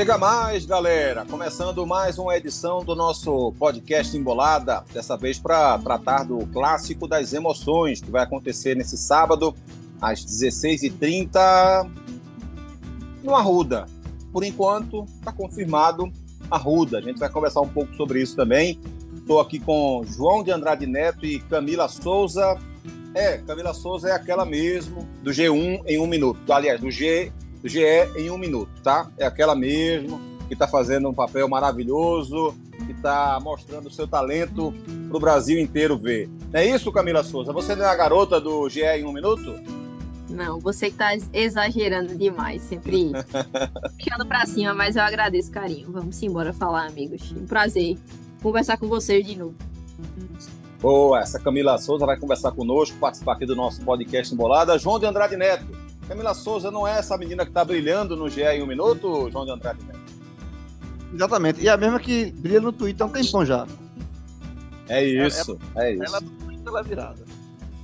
Chega mais, galera! Começando mais uma edição do nosso podcast Embolada, dessa vez para tratar do clássico das emoções, que vai acontecer nesse sábado, às 16h30, no Arruda. Por enquanto, está confirmado Arruda. A gente vai conversar um pouco sobre isso também. Estou aqui com João de Andrade Neto e Camila Souza. É, Camila Souza é aquela mesmo, do G1 em um minuto. Aliás, do G do GE em um minuto, tá? É aquela mesmo que está fazendo um papel maravilhoso, que está mostrando o seu talento para o Brasil inteiro ver. Não é isso, Camila Souza? Você não é a garota do GE em um minuto? Não, você que está exagerando demais, sempre puxando para cima, mas eu agradeço carinho. Vamos embora falar, amigos. Um prazer conversar com vocês de novo. Boa, essa Camila Souza vai conversar conosco, participar aqui do nosso podcast Embolada. João de Andrade Neto, Camila Souza não é essa menina que está brilhando no GE em um minuto, João de Andrade Exatamente. E é a mesma que brilha no Twitter há um tempão já. É isso, é, é, é isso. Ela ela virada.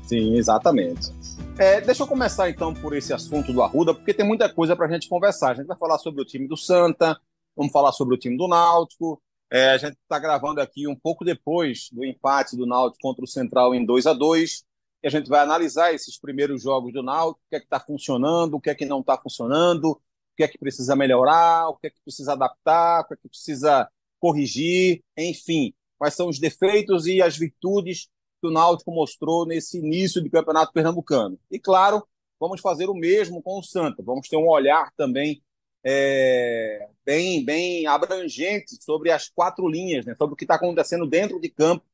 Sim, exatamente. É, deixa eu começar então por esse assunto do Arruda, porque tem muita coisa para a gente conversar. A gente vai falar sobre o time do Santa, vamos falar sobre o time do Náutico. É, a gente está gravando aqui um pouco depois do empate do Náutico contra o Central em 2 a 2 a gente vai analisar esses primeiros jogos do Náutico, o que é que está funcionando, o que é que não está funcionando, o que é que precisa melhorar, o que é que precisa adaptar, o que é que precisa corrigir, enfim, quais são os defeitos e as virtudes que o Náutico mostrou nesse início de campeonato pernambucano. E claro, vamos fazer o mesmo com o Santa, vamos ter um olhar também é, bem, bem abrangente sobre as quatro linhas, né, sobre o que está acontecendo dentro de campo,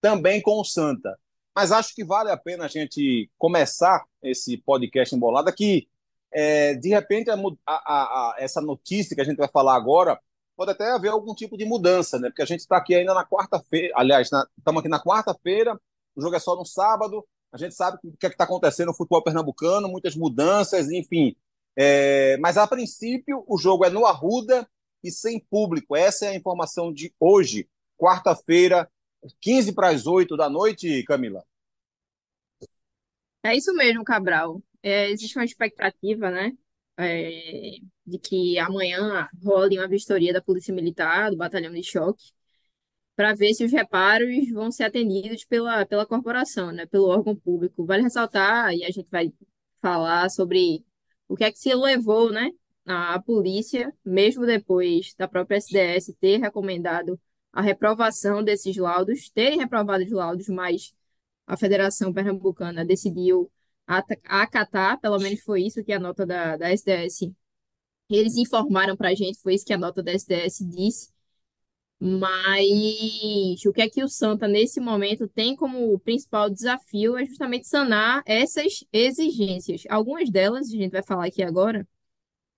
também com o Santa. Mas acho que vale a pena a gente começar esse podcast embolada que, é, de repente, a, a, a, essa notícia que a gente vai falar agora pode até haver algum tipo de mudança, né? Porque a gente está aqui ainda na quarta-feira, aliás, estamos aqui na quarta-feira, o jogo é só no sábado, a gente sabe o que é está acontecendo no futebol pernambucano, muitas mudanças, enfim. É, mas, a princípio, o jogo é no Arruda e sem público. Essa é a informação de hoje, quarta-feira, 15 para as 8 da noite, Camila? É isso mesmo, Cabral. É, existe uma expectativa, né, é, de que amanhã role uma vistoria da Polícia Militar, do Batalhão de Choque, para ver se os reparos vão ser atendidos pela, pela corporação, né, pelo órgão público. Vale ressaltar, e a gente vai falar sobre o que é que se levou, né, a polícia, mesmo depois da própria SDS ter recomendado a reprovação desses laudos, terem reprovado os laudos, mas a Federação Pernambucana decidiu acatar, pelo menos foi isso que a nota da, da SDS, eles informaram para a gente, foi isso que a nota da SDS disse, mas o que é que o Santa, nesse momento, tem como principal desafio é justamente sanar essas exigências. Algumas delas, a gente vai falar aqui agora,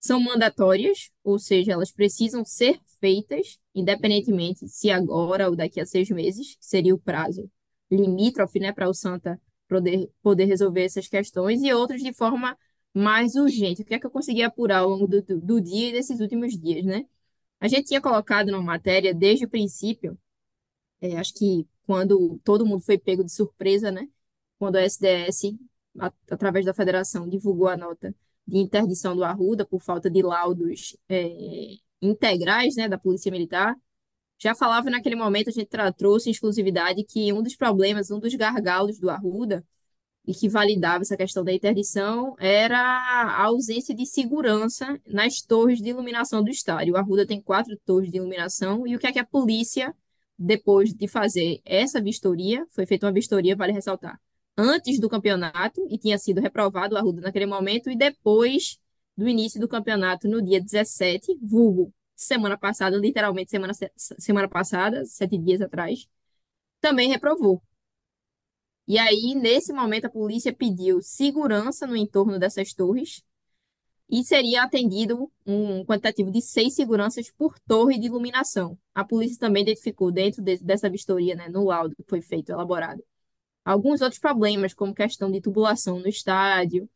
são mandatórias, ou seja, elas precisam ser feitas, independentemente se agora ou daqui a seis meses, que seria o prazo limítrofe, né, para o Santa poder, poder resolver essas questões, e outras de forma mais urgente. O que é que eu consegui apurar ao longo do, do dia e desses últimos dias, né? A gente tinha colocado na matéria desde o princípio, é, acho que quando todo mundo foi pego de surpresa, né? Quando a SDS, a, através da federação, divulgou a nota de interdição do Arruda por falta de laudos é, integrais né, da Polícia Militar. Já falava naquele momento, a gente trouxe em exclusividade que um dos problemas, um dos gargalos do Arruda, e que validava essa questão da interdição, era a ausência de segurança nas torres de iluminação do estádio. O Arruda tem quatro torres de iluminação, e o que é que a polícia, depois de fazer essa vistoria, foi feita uma vistoria, vale ressaltar, antes do campeonato e tinha sido reprovado o Arruda naquele momento e depois do início do campeonato no dia 17, vulgo semana passada, literalmente semana, semana passada, sete dias atrás, também reprovou. E aí, nesse momento, a polícia pediu segurança no entorno dessas torres e seria atendido um quantitativo de seis seguranças por torre de iluminação. A polícia também identificou dentro de, dessa vistoria, né, no laudo que foi feito, elaborado, alguns outros problemas, como questão de tubulação no estádio,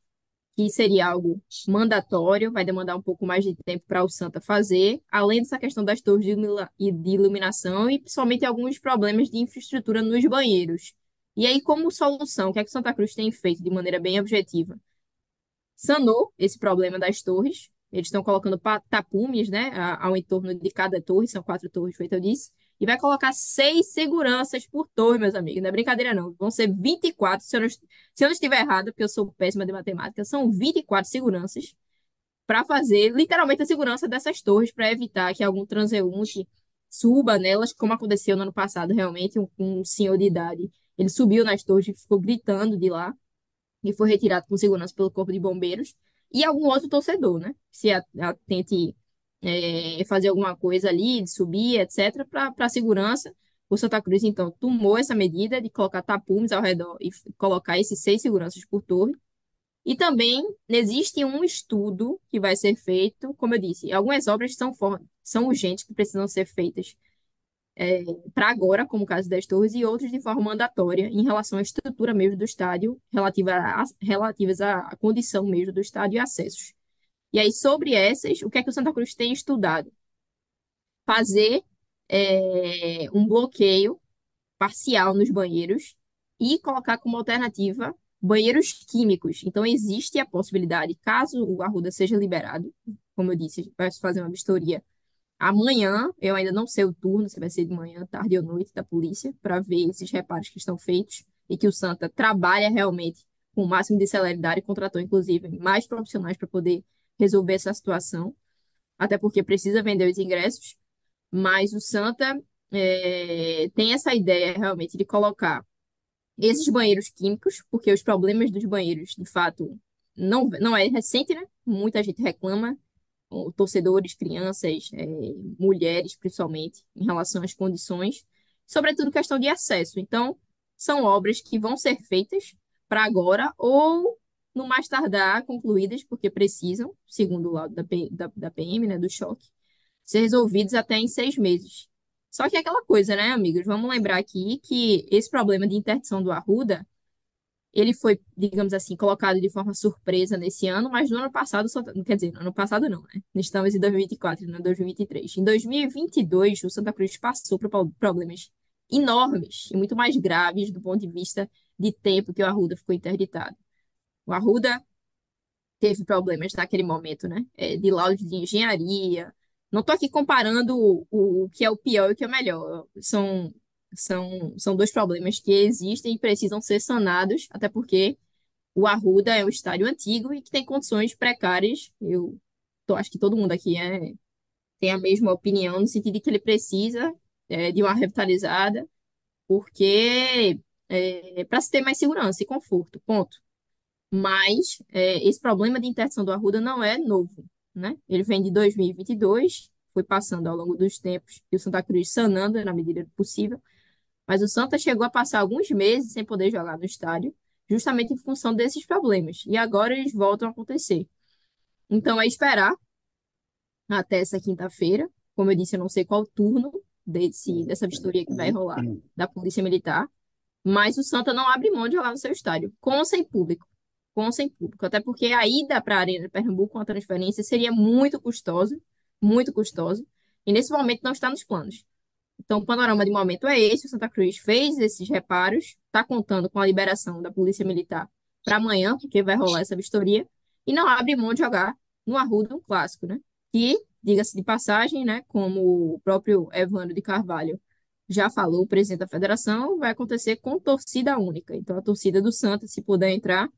que seria algo mandatório, vai demandar um pouco mais de tempo para o Santa fazer, além dessa questão das torres de iluminação e principalmente alguns problemas de infraestrutura nos banheiros. E aí, como solução, o que é que Santa Cruz tem feito de maneira bem objetiva? Sanou esse problema das torres, Eles estão colocando tapumes, né, ao entorno de cada torre, são quatro torres, feito eu disse, e vai colocar seis seguranças por torre, meus amigos. Não é brincadeira, não. Vão ser 24, se eu não, se eu não estiver errado, porque eu sou péssima de matemática, são 24 seguranças para fazer literalmente a segurança dessas torres, para evitar que algum transeunte suba nelas, como aconteceu no ano passado, realmente, um, um senhor de idade. Ele subiu nas torres e ficou gritando de lá, e foi retirado com segurança pelo Corpo de Bombeiros e algum outro torcedor, né? Se a, a tente é, fazer alguma coisa ali, de subir, etc., para segurança. O Santa Cruz, então, tomou essa medida de colocar tapumes ao redor e colocar esses seis seguranças por torre. E também existe um estudo que vai ser feito, como eu disse, algumas obras são, são urgentes, que precisam ser feitas é, para agora, como o caso das torres, e outros de forma mandatória em relação à estrutura mesmo do estádio, relativa a, relativas à condição mesmo do estádio e acessos. E aí, sobre essas, o que é que o Santa Cruz tem estudado? Fazer é, um bloqueio parcial nos banheiros e colocar como alternativa banheiros químicos. Então, existe a possibilidade, caso o Arruda seja liberado, como eu disse, vai fazer uma vistoria Amanhã, eu ainda não sei o turno, se vai ser de manhã, tarde ou noite da polícia, para ver esses reparos que estão feitos e que o Santa trabalha realmente com o máximo de celeridade, contratou inclusive mais profissionais para poder resolver essa situação, até porque precisa vender os ingressos, mas o Santa é, tem essa ideia realmente de colocar esses banheiros químicos, porque os problemas dos banheiros, de fato, não, não é recente, né? Muita gente reclama torcedores, crianças, é, mulheres, principalmente, em relação às condições, sobretudo questão de acesso. Então, são obras que vão ser feitas para agora ou, no mais tardar, concluídas, porque precisam, segundo o lado da, da, da PM, né, do choque, ser resolvidos até em seis meses. Só que é aquela coisa, né, amigos? Vamos lembrar aqui que esse problema de interdição do Arruda ele foi, digamos assim, colocado de forma surpresa nesse ano, mas no ano passado, só, quer dizer, no ano passado não, né? Estamos em 2024, não 2023. Em 2022, o Santa Cruz passou por problemas enormes e muito mais graves do ponto de vista de tempo que o Arruda ficou interditado. O Arruda teve problemas naquele momento, né? É, de laudo de engenharia. Não estou aqui comparando o, o que é o pior e o que é o melhor. São são, são dois problemas que existem e precisam ser sanados, até porque o Arruda é um estádio antigo e que tem condições precárias. Eu tô, acho que todo mundo aqui é, tem a mesma opinião, no sentido de que ele precisa é, de uma revitalizada, porque é, para se ter mais segurança e conforto, ponto. Mas é, esse problema de interdição do Arruda não é novo, né? Ele vem de 2022, foi passando ao longo dos tempos e o Santa Cruz sanando na medida do possível. Mas o Santa chegou a passar alguns meses sem poder jogar no estádio, justamente em função desses problemas. E agora eles voltam a acontecer. Então é esperar até essa quinta-feira. Como eu disse, eu não sei qual turno desse, dessa vistoria que vai rolar da Polícia Militar. Mas o Santa não abre mão de jogar no seu estádio, com ou sem público. Com sem público. Até porque a ida para a Arena de Pernambuco com a transferência seria muito custosa, muito custosa. E nesse momento não está nos planos. Então, o panorama de momento é esse. O Santa Cruz fez esses reparos, está contando com a liberação da Polícia Militar para amanhã, porque vai rolar essa vistoria, e não abre mão de jogar no Arruda um clássico, né? Que, diga-se de passagem, né, como o próprio Evandro de Carvalho já falou, o presidente da federação, vai acontecer com torcida única. Então, a torcida do Santa, se puder entrar,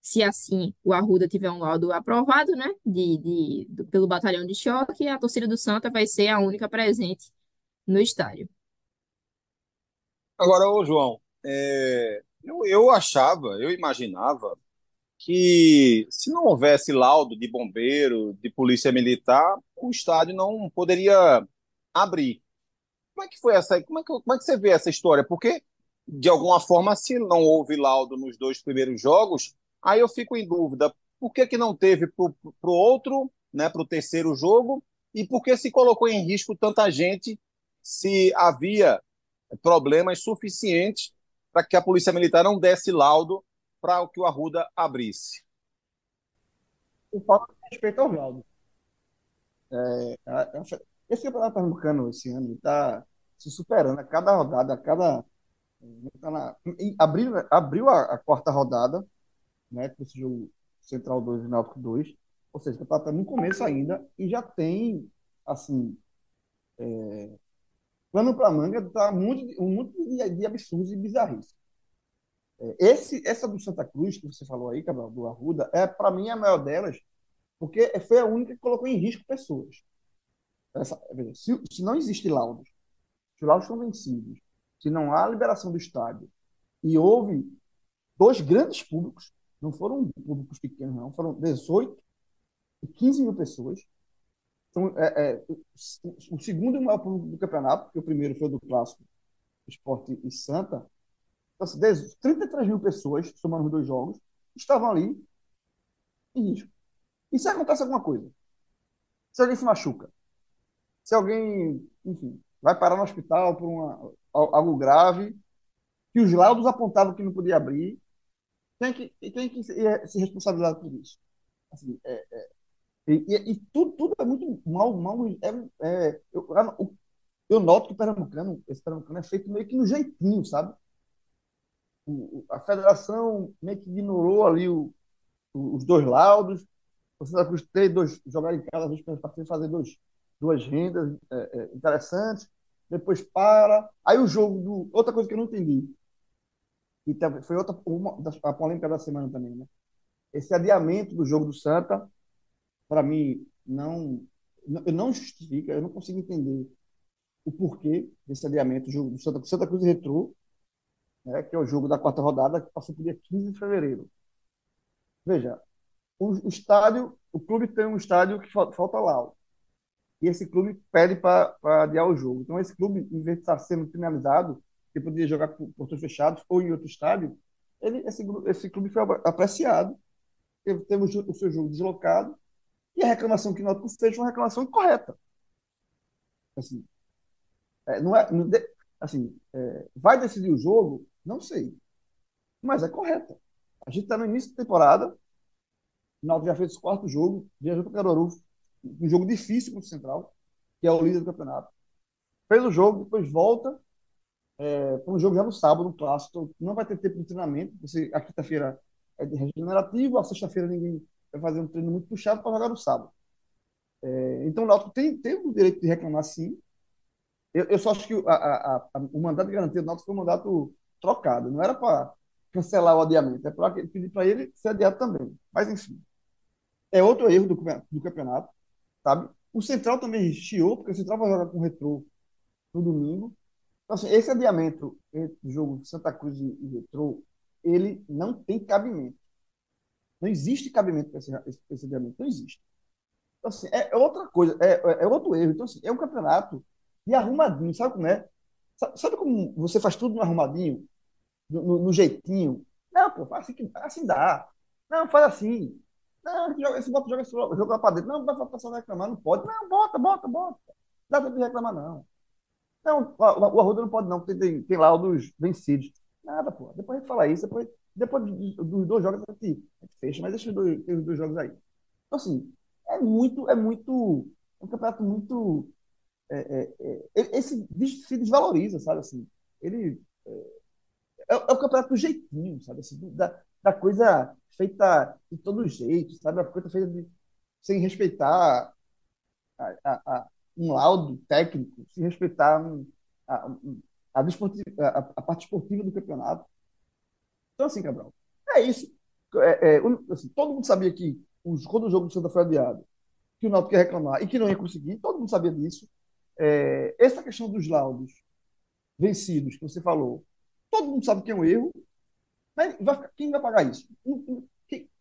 se assim o Arruda tiver um laudo aprovado, né, de, de, pelo batalhão de choque, a torcida do Santa vai ser a única presente no estádio. Agora, ô João, é, eu, eu achava, eu imaginava que se não houvesse laudo de bombeiro, de polícia militar, o estádio não poderia abrir. Como é que foi essa? Como é que, como é que você vê essa história? Porque, de alguma forma, se não houve laudo nos dois primeiros jogos, aí eu fico em dúvida. Por que, que não teve para o outro, né, para o terceiro jogo? E por que se colocou em risco tanta gente se havia problemas suficientes para que a Polícia Militar não desse laudo para que o Arruda abrisse. O falta de respeito ao laudo. É, esse campeonato pernambucano esse ano está se superando a cada rodada, a cada. Tá na, abriu abriu a, a, quarta rodada, né, com esse jogo Central 2 e Náutico 2. Ou seja, está no começo ainda e já tem, assim, é, plano para manga, tá muito, um monte de, de absurdos e bizarrices. É, esse, essa do Santa Cruz, que você falou aí, Cabral, do Arruda, é, para mim, a maior delas, porque foi a única que colocou em risco pessoas. Essa, se, se não existe laudos, se os laudos estão vencidos, se não há liberação do estádio, e houve dois grandes públicos, não foram públicos pequenos, não, foram 18 e 15 mil pessoas. Então, é, é, o segundo maior público do campeonato, porque o primeiro foi do Clássico Esporte e Santa. Então, assim, 33 mil pessoas, somando os dois jogos, estavam ali em risco. E se acontece alguma coisa? Se alguém se machuca? Se alguém, enfim, vai parar no hospital por uma, algo grave, que os laudos apontavam que não podia abrir, tem que, tem que se responsabilizar por isso. Assim, é, é, e, e, tudo, tudo é muito mal, mal é, é, eu, eu noto que o Pernambucano, esse Pernambucano é feito meio que no jeitinho, sabe? O, a federação meio que ignorou ali o, os dois laudos, você vai ter dois, jogar em casa, para fazer dois, duas rendas é, é, interessantes, depois para. Aí o jogo do. Outra coisa que eu não entendi, e foi outra uma, a polêmica da semana também, né? Esse adiamento do jogo do Santa, para mim, não, eu não justifica, eu não consigo entender o porquê desse adiamento do jogo do Santa, Santa Cruz Retrô, né, que é o jogo da quarta rodada, que passou o dia 15 de fevereiro. Veja, o, o estádio, o clube tem um estádio que falta, falta lá. E esse clube pede para adiar o jogo. Então, esse clube, em vez de estar sendo finalizado, que poderia jogar com portões fechados ou em outro estádio, ele, esse, esse clube foi apreciado, teve o seu jogo deslocado, e a reclamação que nós fez foi uma reclamação incorreta. Assim, é, não é, não assim é, vai decidir o jogo? Não sei. Mas é correta. A gente está no início da temporada, o Náutico já fez o quarto jogo, viajou para Caruaru, um jogo difícil contra o Central, que é o líder do campeonato. Fez o jogo, depois volta é, para um jogo já no sábado, no clássico. Não vai ter tempo de treinamento. Você, a quinta-feira é de regenerativo, a sexta-feira ninguém vai fazer um treino muito puxado para jogar no sábado. É, então o Náutico tem, tem o direito de reclamar sim. Eu, eu só acho que a, a, a, o mandato de garantia do Náutico foi um mandato trocado. Não era para cancelar o adiamento, é para pedir para ele ser adiado também. Mas enfim. É outro erro do, do campeonato, sabe? O Central também chiou, porque o Central vai jogar com o Retrô no domingo. Então, assim, esse adiamento entre o jogo Santa Cruz e, e Retrô, ele não tem cabimento. Não existe cabimento para esse, esse, adiamento, não existe. Então, assim, é, é outra coisa, é, é, é, outro erro. Então, assim, é um campeonato de arrumadinho, sabe como é? Sabe como você faz tudo no arrumadinho, no, no, no jeitinho? Não, pô, assim, assim dá. Não, faz assim. Não, joga, esse bota, joga, joga lá para dentro. Não, vai passar reclamar, não pode. Não, bota, bota, bota. Dá para reclamar, não. Não, o, o Arruda não pode, não, porque tem, tem lá os vencidos. Nada, pô. Depois a gente fala isso, depois, depois dos dois jogos a gente, fecha, mas deixa os dois, os dois jogos aí. Então, assim, é muito, é muito. É um campeonato muito. É, é, é, se desvaloriza, sabe? Assim, ele. É, é, é o campeonato do jeitinho, sabe? Assim, da, da coisa feita de todo jeito, sabe? A coisa feita de, sem respeitar a, a, um laudo técnico, sem respeitar um, a, a, a, parte esportiva do campeonato. Então, assim, Cabral, é isso. É, é, assim, todo mundo sabia que os, quando o jogo do Santa foi adiado, que o Náutico ia reclamar e que não ia conseguir, todo mundo sabia disso. É, essa questão dos laudos vencidos que você falou, todo mundo sabe que é um erro, mas vai, quem vai pagar isso? Não,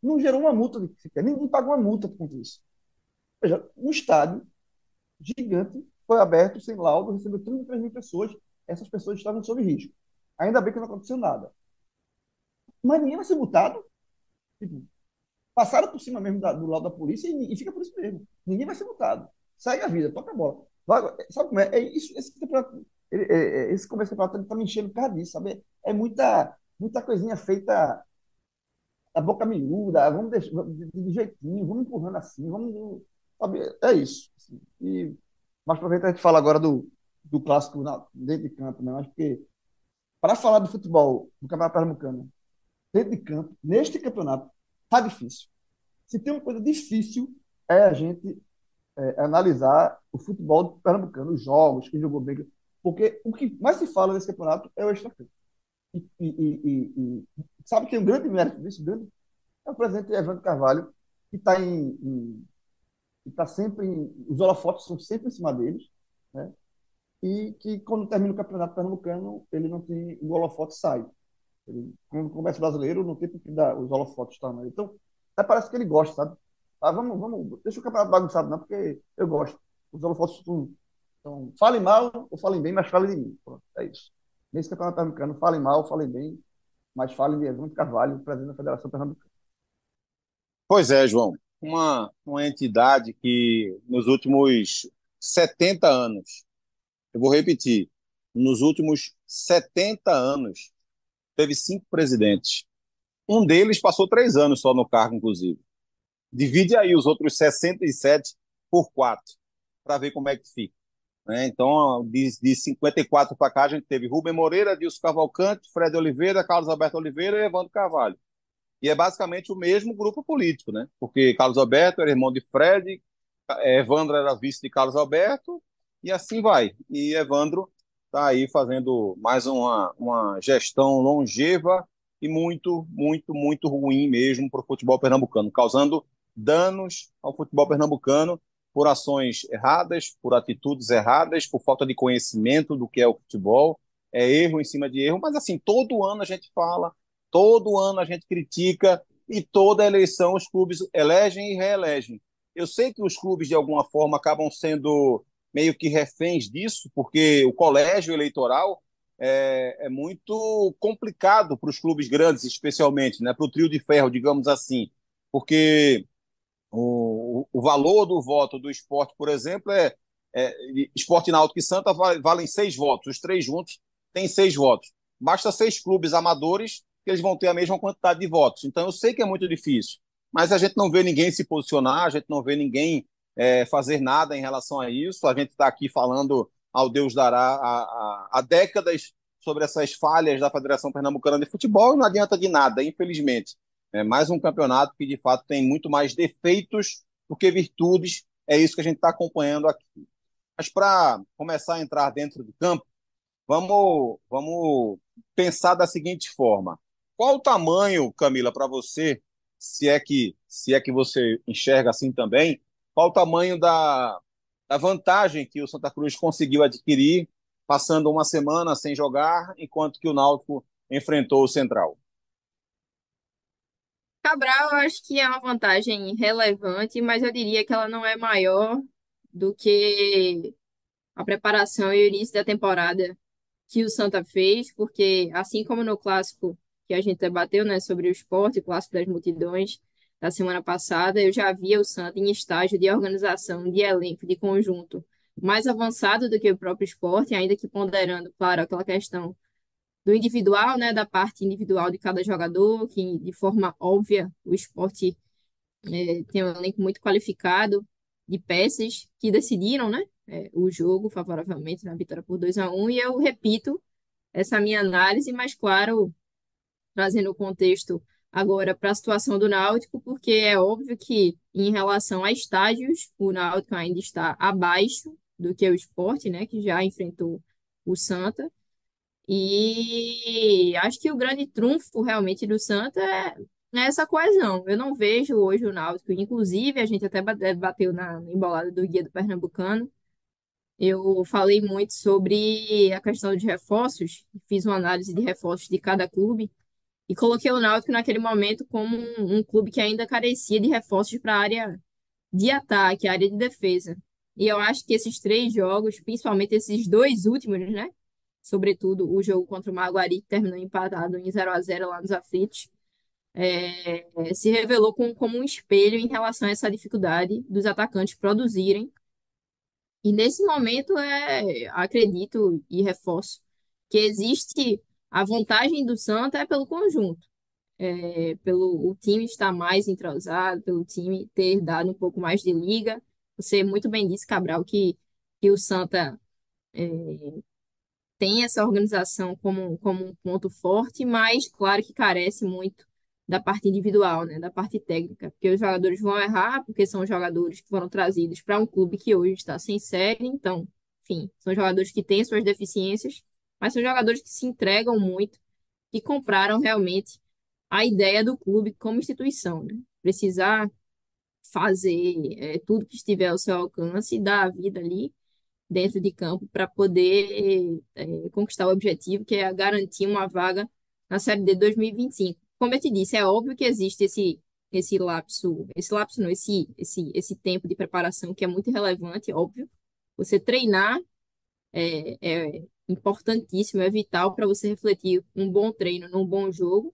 não gerou uma multa. Ninguém pagou uma multa por isso. Veja, um estádio gigante foi aberto sem laudo, recebeu 33 mil pessoas. Essas pessoas estavam sob risco. Ainda bem que não aconteceu nada. Mas ninguém vai ser multado. Tipo, passaram por cima mesmo da, do lado da polícia e, e, fica por isso mesmo. Ninguém vai ser multado. Segue a vida, toca a bola. Vai, sabe como é? é isso, esse é, é, esse começo campeonato está me enchendo por causa disso, sabe? É muita, muita coisinha feita a boca miúda, vamos deixar de jeitinho, vamos empurrando assim, vamos. É isso. Assim. E mais para frente a gente fala agora do, do clássico na, dentro de campo, né? Mas porque para falar do futebol do Campeonato Pernambucano dentro de campo, neste campeonato, tá difícil. Se tem uma coisa difícil é a gente é, analisar o futebol pernambucano, os jogos, quem jogou bem. Porque o que mais se fala nesse campeonato é o extracampo. E, e, e, e, sabe que é um grande mérito disso, grande, é o presidente Evandro Carvalho, que está em, em está sempre em, os holofotes são sempre em cima deles, né? E que quando termina o campeonato pernambucano, ele não tem o holofote sai. Ele, quando começa o brasileiro, não tem porque dar os holofotes estão tá, né? Então, é, parece que ele gosta, sabe? Ah, vamos, vamos, deixa o campeonato bagunçado, não, porque eu gosto. Os holofotes estão. Então, falem mal ou falem bem, mas falem de mim. Pronto, é isso. Nesse campeonato pernambucano, falem mal, falem bem, mas falem de Evandro Carvalho, presidente da Federação Pernambucana. Pois é, João. Uma, uma entidade que nos últimos 70 anos, eu vou repetir, nos últimos 70 anos, teve cinco presidentes. Um deles passou três anos só no cargo, inclusive. Divide aí os outros 67 por quatro, para ver como é que fica. Né? Então, de, de 54 para cá, a gente teve Rubem Moreira, Dilson Cavalcante, Fred Oliveira, Carlos Alberto Oliveira e Evandro Carvalho. E é basicamente o mesmo grupo político, né? Porque Carlos Alberto era irmão de Fred, Evandro era vice de Carlos Alberto, e assim vai. E Evandro está aí fazendo mais uma, uma gestão longeva e muito, muito, muito ruim mesmo para o futebol pernambucano, causando danos ao futebol pernambucano por ações erradas, por atitudes erradas, por falta de conhecimento do que é o futebol, é erro em cima de erro, mas assim, todo ano a gente fala, todo ano a gente critica e toda eleição os clubes elegem e reelegem. Eu sei que os clubes, de alguma forma, acabam sendo meio que reféns disso, porque o colégio eleitoral é, é muito complicado para os clubes grandes, especialmente, né, para o trio de ferro, digamos assim, porque o, o valor do voto do esporte, por exemplo, é, é esporte náutico e Santa valem seis votos, os três juntos têm seis votos. Basta seis clubes amadores que eles vão ter a mesma quantidade de votos. Então eu sei que é muito difícil, mas a gente não vê ninguém se posicionar, a gente não vê ninguém é, fazer nada em relação a isso. A gente está aqui falando ao Deus dará há, décadas sobre essas falhas da Federação Pernambucana de Futebol não adianta de nada, infelizmente. É mais um campeonato que, de fato, tem muito mais defeitos do que virtudes. É isso que a gente está acompanhando aqui. Mas para começar a entrar dentro do campo, vamos, vamos pensar da seguinte forma. Qual o tamanho, Camila, para você, se é que se é que você enxerga assim também, qual o tamanho da, da vantagem que o Santa Cruz conseguiu adquirir passando uma semana sem jogar, enquanto que o Náutico enfrentou o Central? Cabral, eu acho que é uma vantagem relevante, mas eu diria que ela não é maior do que a preparação e o início da temporada que o Santa fez, porque assim como no clássico que a gente debateu, né, sobre o esporte, o clássico das multidões da semana passada, eu já via o Santa em estágio de organização, de elenco, de conjunto mais avançado do que o próprio esporte, ainda que ponderando, claro, aquela questão do individual, né, da parte individual de cada jogador, que de forma óbvia o esporte é, tem um elenco muito qualificado de peças que decidiram, né, é, o jogo favoravelmente na vitória por 2 a 1 e eu repito essa minha análise, mas claro, trazendo o contexto agora para a situação do Náutico, porque é óbvio que em relação a estágios, o Náutico ainda está abaixo do que o esporte, né, que já enfrentou o Santa. E acho que o grande trunfo realmente do Santa é, é essa coesão. Eu não vejo hoje o Náutico, inclusive a gente até bateu na embolada do guia do Pernambucano. Eu falei muito sobre a questão de reforços, fiz uma análise de reforços de cada clube e coloquei o Náutico naquele momento como um, um clube que ainda carecia de reforços para a área de ataque, a área de defesa. E eu acho que esses três jogos, principalmente esses dois últimos, né? sobretudo o jogo contra o Maguari, que terminou empatado em 0 a 0 lá nos aflitos, é, se revelou com, como um espelho em relação a essa dificuldade dos atacantes produzirem. E nesse momento, é, acredito e reforço que existe a vantagem do Santa é pelo conjunto, é, pelo o time estar mais entrosado, pelo time ter dado um pouco mais de liga. Você muito bem disse, Cabral, que, que o Santa é, tem essa organização como, como um ponto forte, mas claro que carece muito da parte individual, né, da parte técnica, porque os jogadores vão errar, porque são jogadores que foram trazidos para um clube que hoje está sem série, então, enfim, são jogadores que têm suas deficiências, mas são jogadores que se entregam muito, que compraram realmente a ideia do clube como instituição, né? Precisar fazer é, tudo que estiver ao seu alcance e dar a vida ali dentro de campo para poder é, conquistar o objetivo, que é garantir uma vaga na Série D 2025 como eu te disse, é óbvio que existe esse esse lapso, esse lapso não, esse esse esse tempo de preparação que é muito relevante, óbvio. Você treinar é, é importantíssimo, é vital para você refletir um bom treino num bom jogo.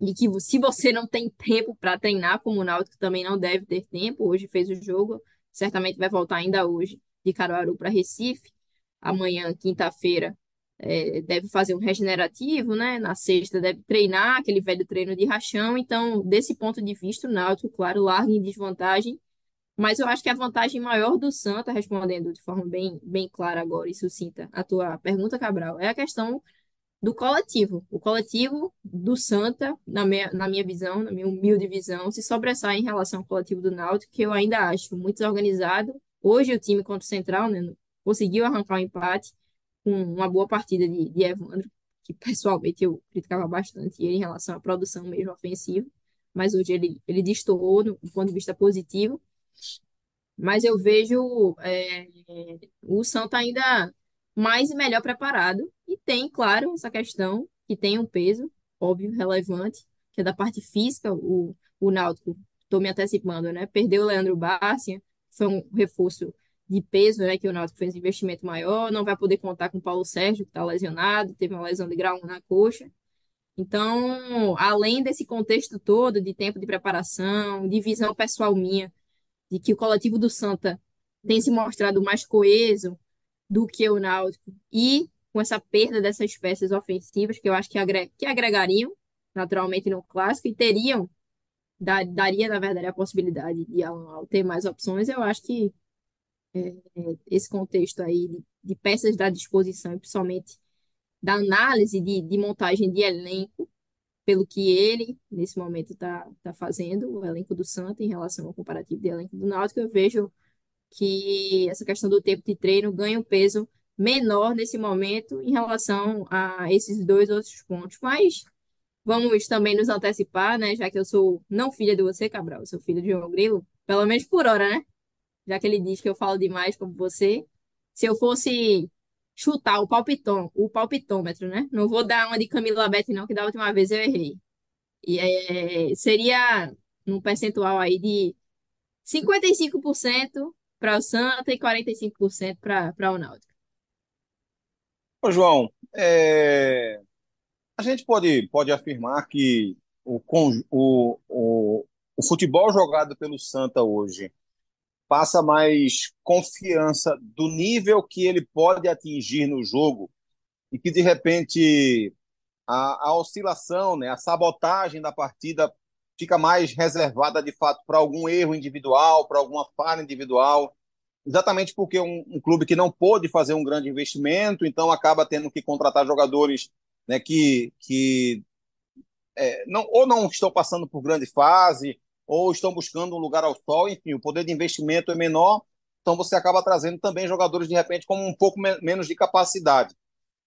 E que se você não tem tempo para treinar, como o Náutico também não deve ter tempo, hoje fez o jogo, certamente vai voltar ainda hoje de Caruaru para Recife. Amanhã, quinta-feira, é, deve fazer um regenerativo, né? Na sexta deve treinar, aquele velho treino de rachão. Então, desse ponto de vista, o Náutico, claro, larga em desvantagem. Mas eu acho que a vantagem maior do Santa, respondendo de forma bem, bem clara agora e sucinta a tua pergunta, Cabral, é a questão do coletivo. O coletivo do Santa, na minha, na minha visão, na minha humilde visão, se sobressai em relação ao coletivo do Náutico, que eu ainda acho muito desorganizado. Hoje o time contra o Central né, conseguiu arrancar o um empate, com uma boa partida de, de Evandro, que pessoalmente eu criticava bastante ele em relação à produção mesmo ofensiva, mas hoje ele, ele destoou do ponto de vista positivo. Mas eu vejo é, o Santa ainda mais e melhor preparado, e tem, claro, essa questão que tem um peso, óbvio, relevante, que é da parte física, o, o Náutico, estou me antecipando, né? Perdeu o Leandro Bárcia, foi um reforço de peso, né, que o Náutico fez um investimento maior, não vai poder contar com o Paulo Sérgio, que está lesionado, teve uma lesão de grau na coxa. Então, além desse contexto todo de tempo de preparação, de visão pessoal minha, de que o coletivo do Santa tem se mostrado mais coeso do que o Náutico, e com essa perda dessas peças ofensivas, que eu acho que, agre que agregariam naturalmente no clássico e teriam, daria, na verdade, a possibilidade de Alan ter mais opções, eu acho que é, esse contexto aí de, de, peças da disposição, principalmente da análise de, de montagem de elenco, pelo que ele, nesse momento, está tá fazendo, o elenco do Santa, em relação ao comparativo de elenco do Náutico, eu vejo que essa questão do tempo de treino ganha um peso menor nesse momento em relação a esses dois outros pontos. Mas vamos também nos antecipar, né? Já que eu sou não filha de você, Cabral, eu sou filha de João Grilo, pelo menos por hora, né? já que ele diz que eu falo demais como você, se eu fosse chutar o palpitão, o palpitômetro, né? Não vou dar uma de Camila Beth, não, que da última vez eu errei. E é, seria num percentual aí de 55% para o Santa e 45% para o Náutico. Ô, João, é... a gente pode, pode afirmar que o, o, o, o futebol jogado pelo Santa hoje passa mais confiança do nível que ele pode atingir no jogo e que de repente a, a oscilação, né, a sabotagem da partida fica mais reservada de fato para algum erro individual, para alguma falha individual, exatamente porque um, um, clube que não pôde fazer um grande investimento, então acaba tendo que contratar jogadores né, que, que é, não, ou não estão passando por grande fase, ou estão buscando um lugar ao sol, enfim, o poder de investimento é menor, então você acaba trazendo também jogadores de repente com um pouco me menos de capacidade.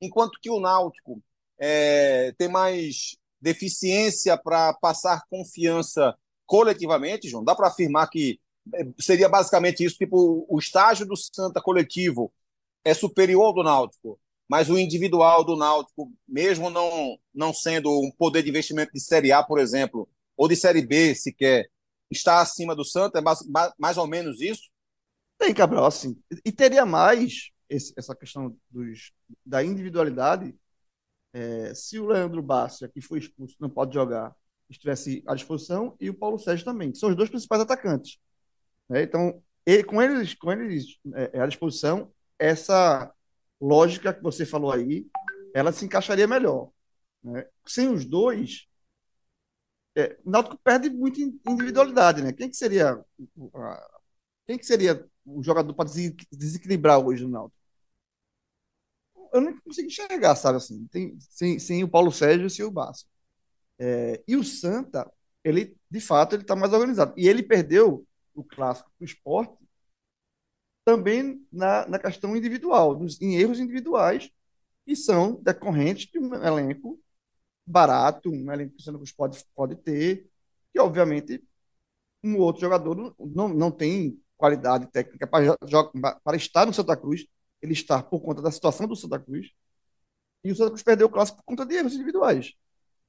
Enquanto que o Náutico é, tem mais deficiência para passar confiança coletivamente, João, dá para afirmar que é, seria basicamente isso, tipo, o estágio do Santa coletivo é superior ao do Náutico, mas o individual do Náutico, mesmo não, não sendo um poder de investimento de Série A, por exemplo, ou de Série B sequer, está acima do Santa? É mais, mais ou menos isso? Tem, Cabral, assim. E teria mais esse, essa questão dos, da individualidade é, se o Leandro Bárcia, que foi expulso, não pode jogar, estivesse à disposição, e o Paulo Sérgio também, que são os dois principais atacantes. Né? Então, ele, com eles, com eles é, à disposição, essa lógica que você falou aí, ela se encaixaria melhor. Né? Sem os dois, é, o Náutico perde muito individualidade, né? Quem que seria quem que seria o jogador para desequilibrar hoje no Náutico? Eu não consigo enxergar, sabe assim, tem, sem, sem o Paulo Sérgio e o Basso. É, e o Santa, ele, de fato, ele está mais organizado. E ele perdeu o clássico do esporte também na, na questão individual, dos, em erros individuais que são decorrentes de um elenco barato, um elenco que o Santa Cruz pode, pode ter, que obviamente um outro jogador não, não tem qualidade técnica para, para estar no Santa Cruz, ele está por conta da situação do Santa Cruz, e o Santa Cruz perdeu o clássico por conta de erros individuais.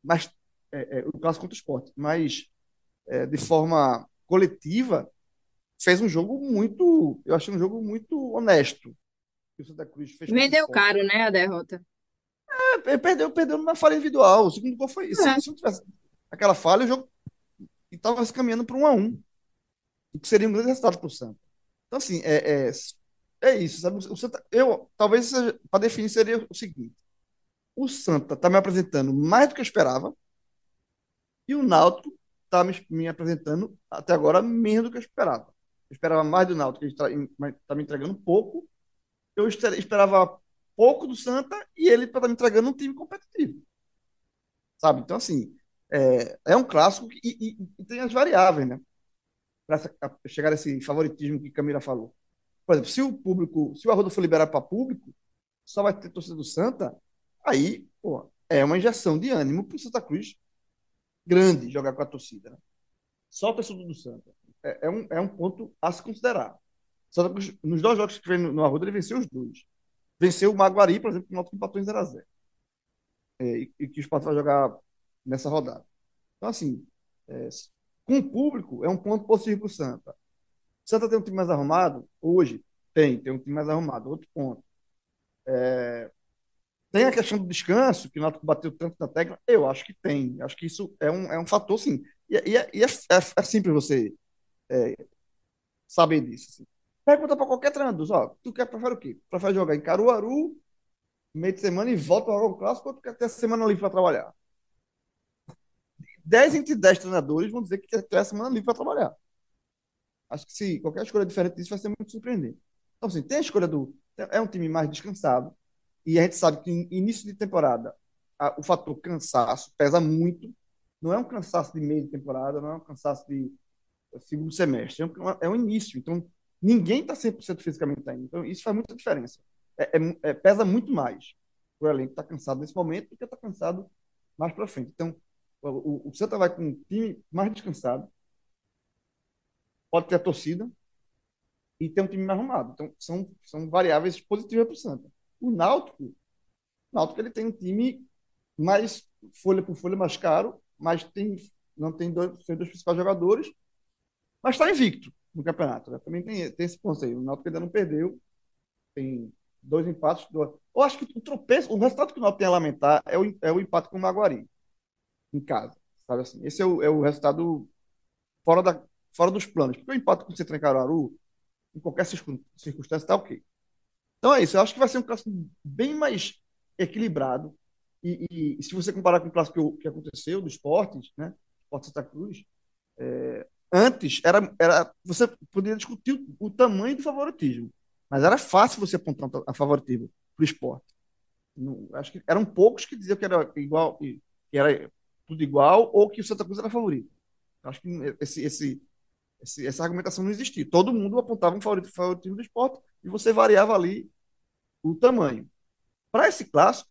Mas é, é, o clássico contra o esporte. Mas é, de forma coletiva, fez um jogo muito. Eu achei um jogo muito honesto. O Santa Cruz fez Vendeu caro, né, a derrota. É, perdeu, perdeu numa falha individual. O segundo gol foi. isso. É. Se, não tivesse aquela falha, o jogo estava se caminhando para um a um. O que seria um grande resultado para o Santa. Então, assim, é, é, é isso, sabe? O Santa, eu, talvez para definir seria o seguinte: o Santa está me apresentando mais do que eu esperava, e o Náutico está me, me, apresentando até agora menos do que eu esperava. Eu esperava mais do Náutico, ele está tá me entregando pouco. Eu esperava pouco do Santa e ele me entregando um time competitivo. Sabe? Então, assim, é, é um clássico e, e, tem as variáveis, né? Para chegar a esse favoritismo que Camila falou. Por exemplo, se o público, se o Arruda for liberado para público, só vai ter torcida do Santa, aí pô, é uma injeção de ânimo para o Santa Cruz grande jogar com a torcida. Né? Só o torcedor do Santa. É, é, um, é um ponto a se considerar. Santa Cruz, nos dois jogos que fez no, no Arruda, ele venceu os dois. Venceu o Maguari, por exemplo, que o Náutico empatou em 0x0. É, e, e, que o Sport vai jogar nessa rodada. Então, assim, é, com o público, é um ponto positivo para o Santa. Santa tem um time mais arrumado? Hoje, tem, tem um time mais arrumado. Outro ponto. É, tem a questão do descanso, que o Náutico bateu tanto na tecla? Eu acho que tem. Acho que isso é um, é um fator, sim. E, e, é, e é, é, é, simples você é, saber disso. Assim. Pergunta para qualquer treinador, ó, tu quer prefere o quê? Prefere jogar em Caruaru, meio de semana e volta para clássico, ou tu quer ter a semana livre para trabalhar? 10 entre 10 treinadores vão dizer que quer ter a semana livre para trabalhar. Acho que se qualquer escolha diferente disso vai ser muito surpreendente. Então, assim, tem a escolha do. É um time mais descansado, e a gente sabe que início de temporada a, o fator cansaço pesa muito. Não é um cansaço de meio de temporada, não é um cansaço de segundo semestre, é um, é um início. Então, ninguém está 100% fisicamente ainda. Então, isso faz muita diferença. É, é, é pesa muito mais o elenco está cansado nesse momento do que está cansado mais para frente. Então, o, o Santa vai com um time mais descansado, pode ter a torcida e ter um time mais arrumado. Então, são, são variáveis positivas para o Santa. O Náutico, o Náutico ele tem um time mais folha por folha mais caro, mas tem, não tem dois, tem dois principais jogadores, mas está invicto no campeonato. Né? Também tem, tem esse aí. O Náutico ainda não perdeu, tem dois empates. Dois... Eu acho que o tropeço, o resultado que o Náutico tem a lamentar é o, é o empate com o Maguari, em casa. Sabe assim? Esse é o, é o resultado fora, da, fora dos planos. Porque o empate com o Centro em Caruaru, em qualquer circunstância, está ok. Então é isso. Eu acho que vai ser um clássico bem mais equilibrado. E, e, e se você comparar com o clássico que, que aconteceu do esportes, né? Esporte Santa Cruz, é, antes era, era você poderia discutir o, o, tamanho do favoritismo, mas era fácil você apontar a favoritismo para o esporte. Não, acho que eram poucos que diziam que era igual, que era tudo igual ou que o Santa Cruz era favorito. Acho que esse, esse, esse, essa argumentação não existia. Todo mundo apontava um favorito, favoritismo do esporte e você variava ali o tamanho. Para esse clássico,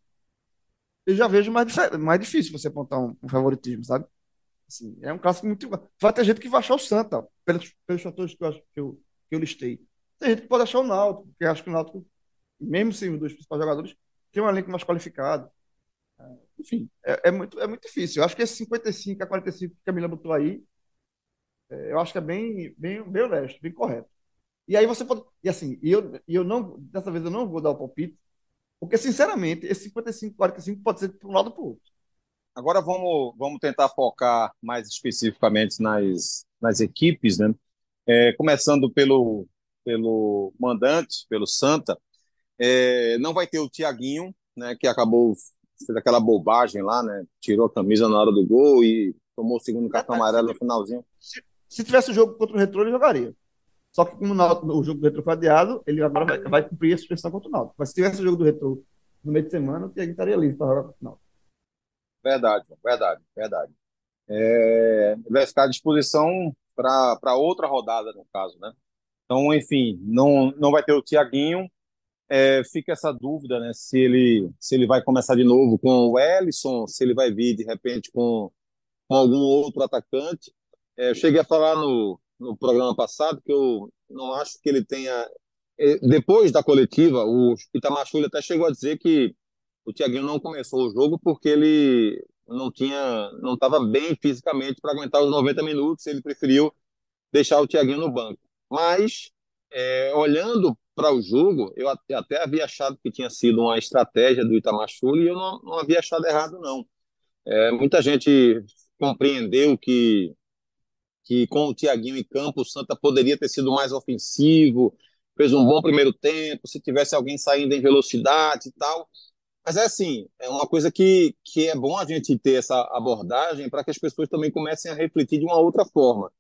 eu já vejo mais, mais difícil você apontar um, um favoritismo, sabe? Assim, é um clássico muito. Vai ter gente que vai achar o Santa, pelos, pelos fatores que eu, que, eu, que eu listei. Tem gente que pode achar o Náutico, porque acho que o Náutico, mesmo sem os dois principais jogadores, tem um elenco mais qualificado. É, enfim, é, é, muito, é muito difícil. Eu acho que esse 55 a 45 que a Camila botou aí, é, eu acho que é bem, bem, bem honesto, bem correto. E aí você pode. E assim, eu, eu não. Dessa vez eu não vou dar o palpite, porque, sinceramente, esse 55, 45 pode ser para um lado ou para o outro. Agora vamos, vamos tentar focar mais especificamente nas, nas equipes, né? É, começando pelo, pelo mandante, pelo Santa. É, não vai ter o Tiaguinho, né? Que acabou fez aquela bobagem lá, né? Tirou a camisa na hora do gol e tomou o segundo cartão amarelo no finalzinho. Se, se tivesse o jogo contra o Retro, ele jogaria. Só que como o jogo do Retro foi adiado, ele agora vai, vai cumprir a suspensão contra o Náutico. Mas se tivesse o jogo do Retro no meio de semana, o Thiago estaria livre para jogar contra o Náutico. Verdade, verdade, verdade. É, vai ficar à disposição para outra rodada, no caso, né? Então, enfim, não, não vai ter o Tiaguinho. É, fica essa dúvida, né? Se ele, se ele vai começar de novo com o Ellison, se ele vai vir de repente com, com algum outro atacante. É, eu cheguei a falar no, no programa passado que eu não acho que ele tenha. É, depois da coletiva, o Itamar até chegou a dizer que o Thiaguinho não começou o jogo porque ele não tinha, não estava bem fisicamente para aguentar os 90 minutos, ele preferiu deixar o Thiaguinho no banco. Mas, é, olhando para o jogo, eu até havia achado que tinha sido uma estratégia do Itamar e eu não, não havia achado errado, não. É, muita gente compreendeu que, que com o Thiaguinho em campo, o Santa poderia ter sido mais ofensivo, fez um bom primeiro tempo, se tivesse alguém saindo em velocidade e tal. Mas é assim, é uma coisa que, que é bom a gente ter essa abordagem para que as pessoas também comecem a refletir de uma outra forma.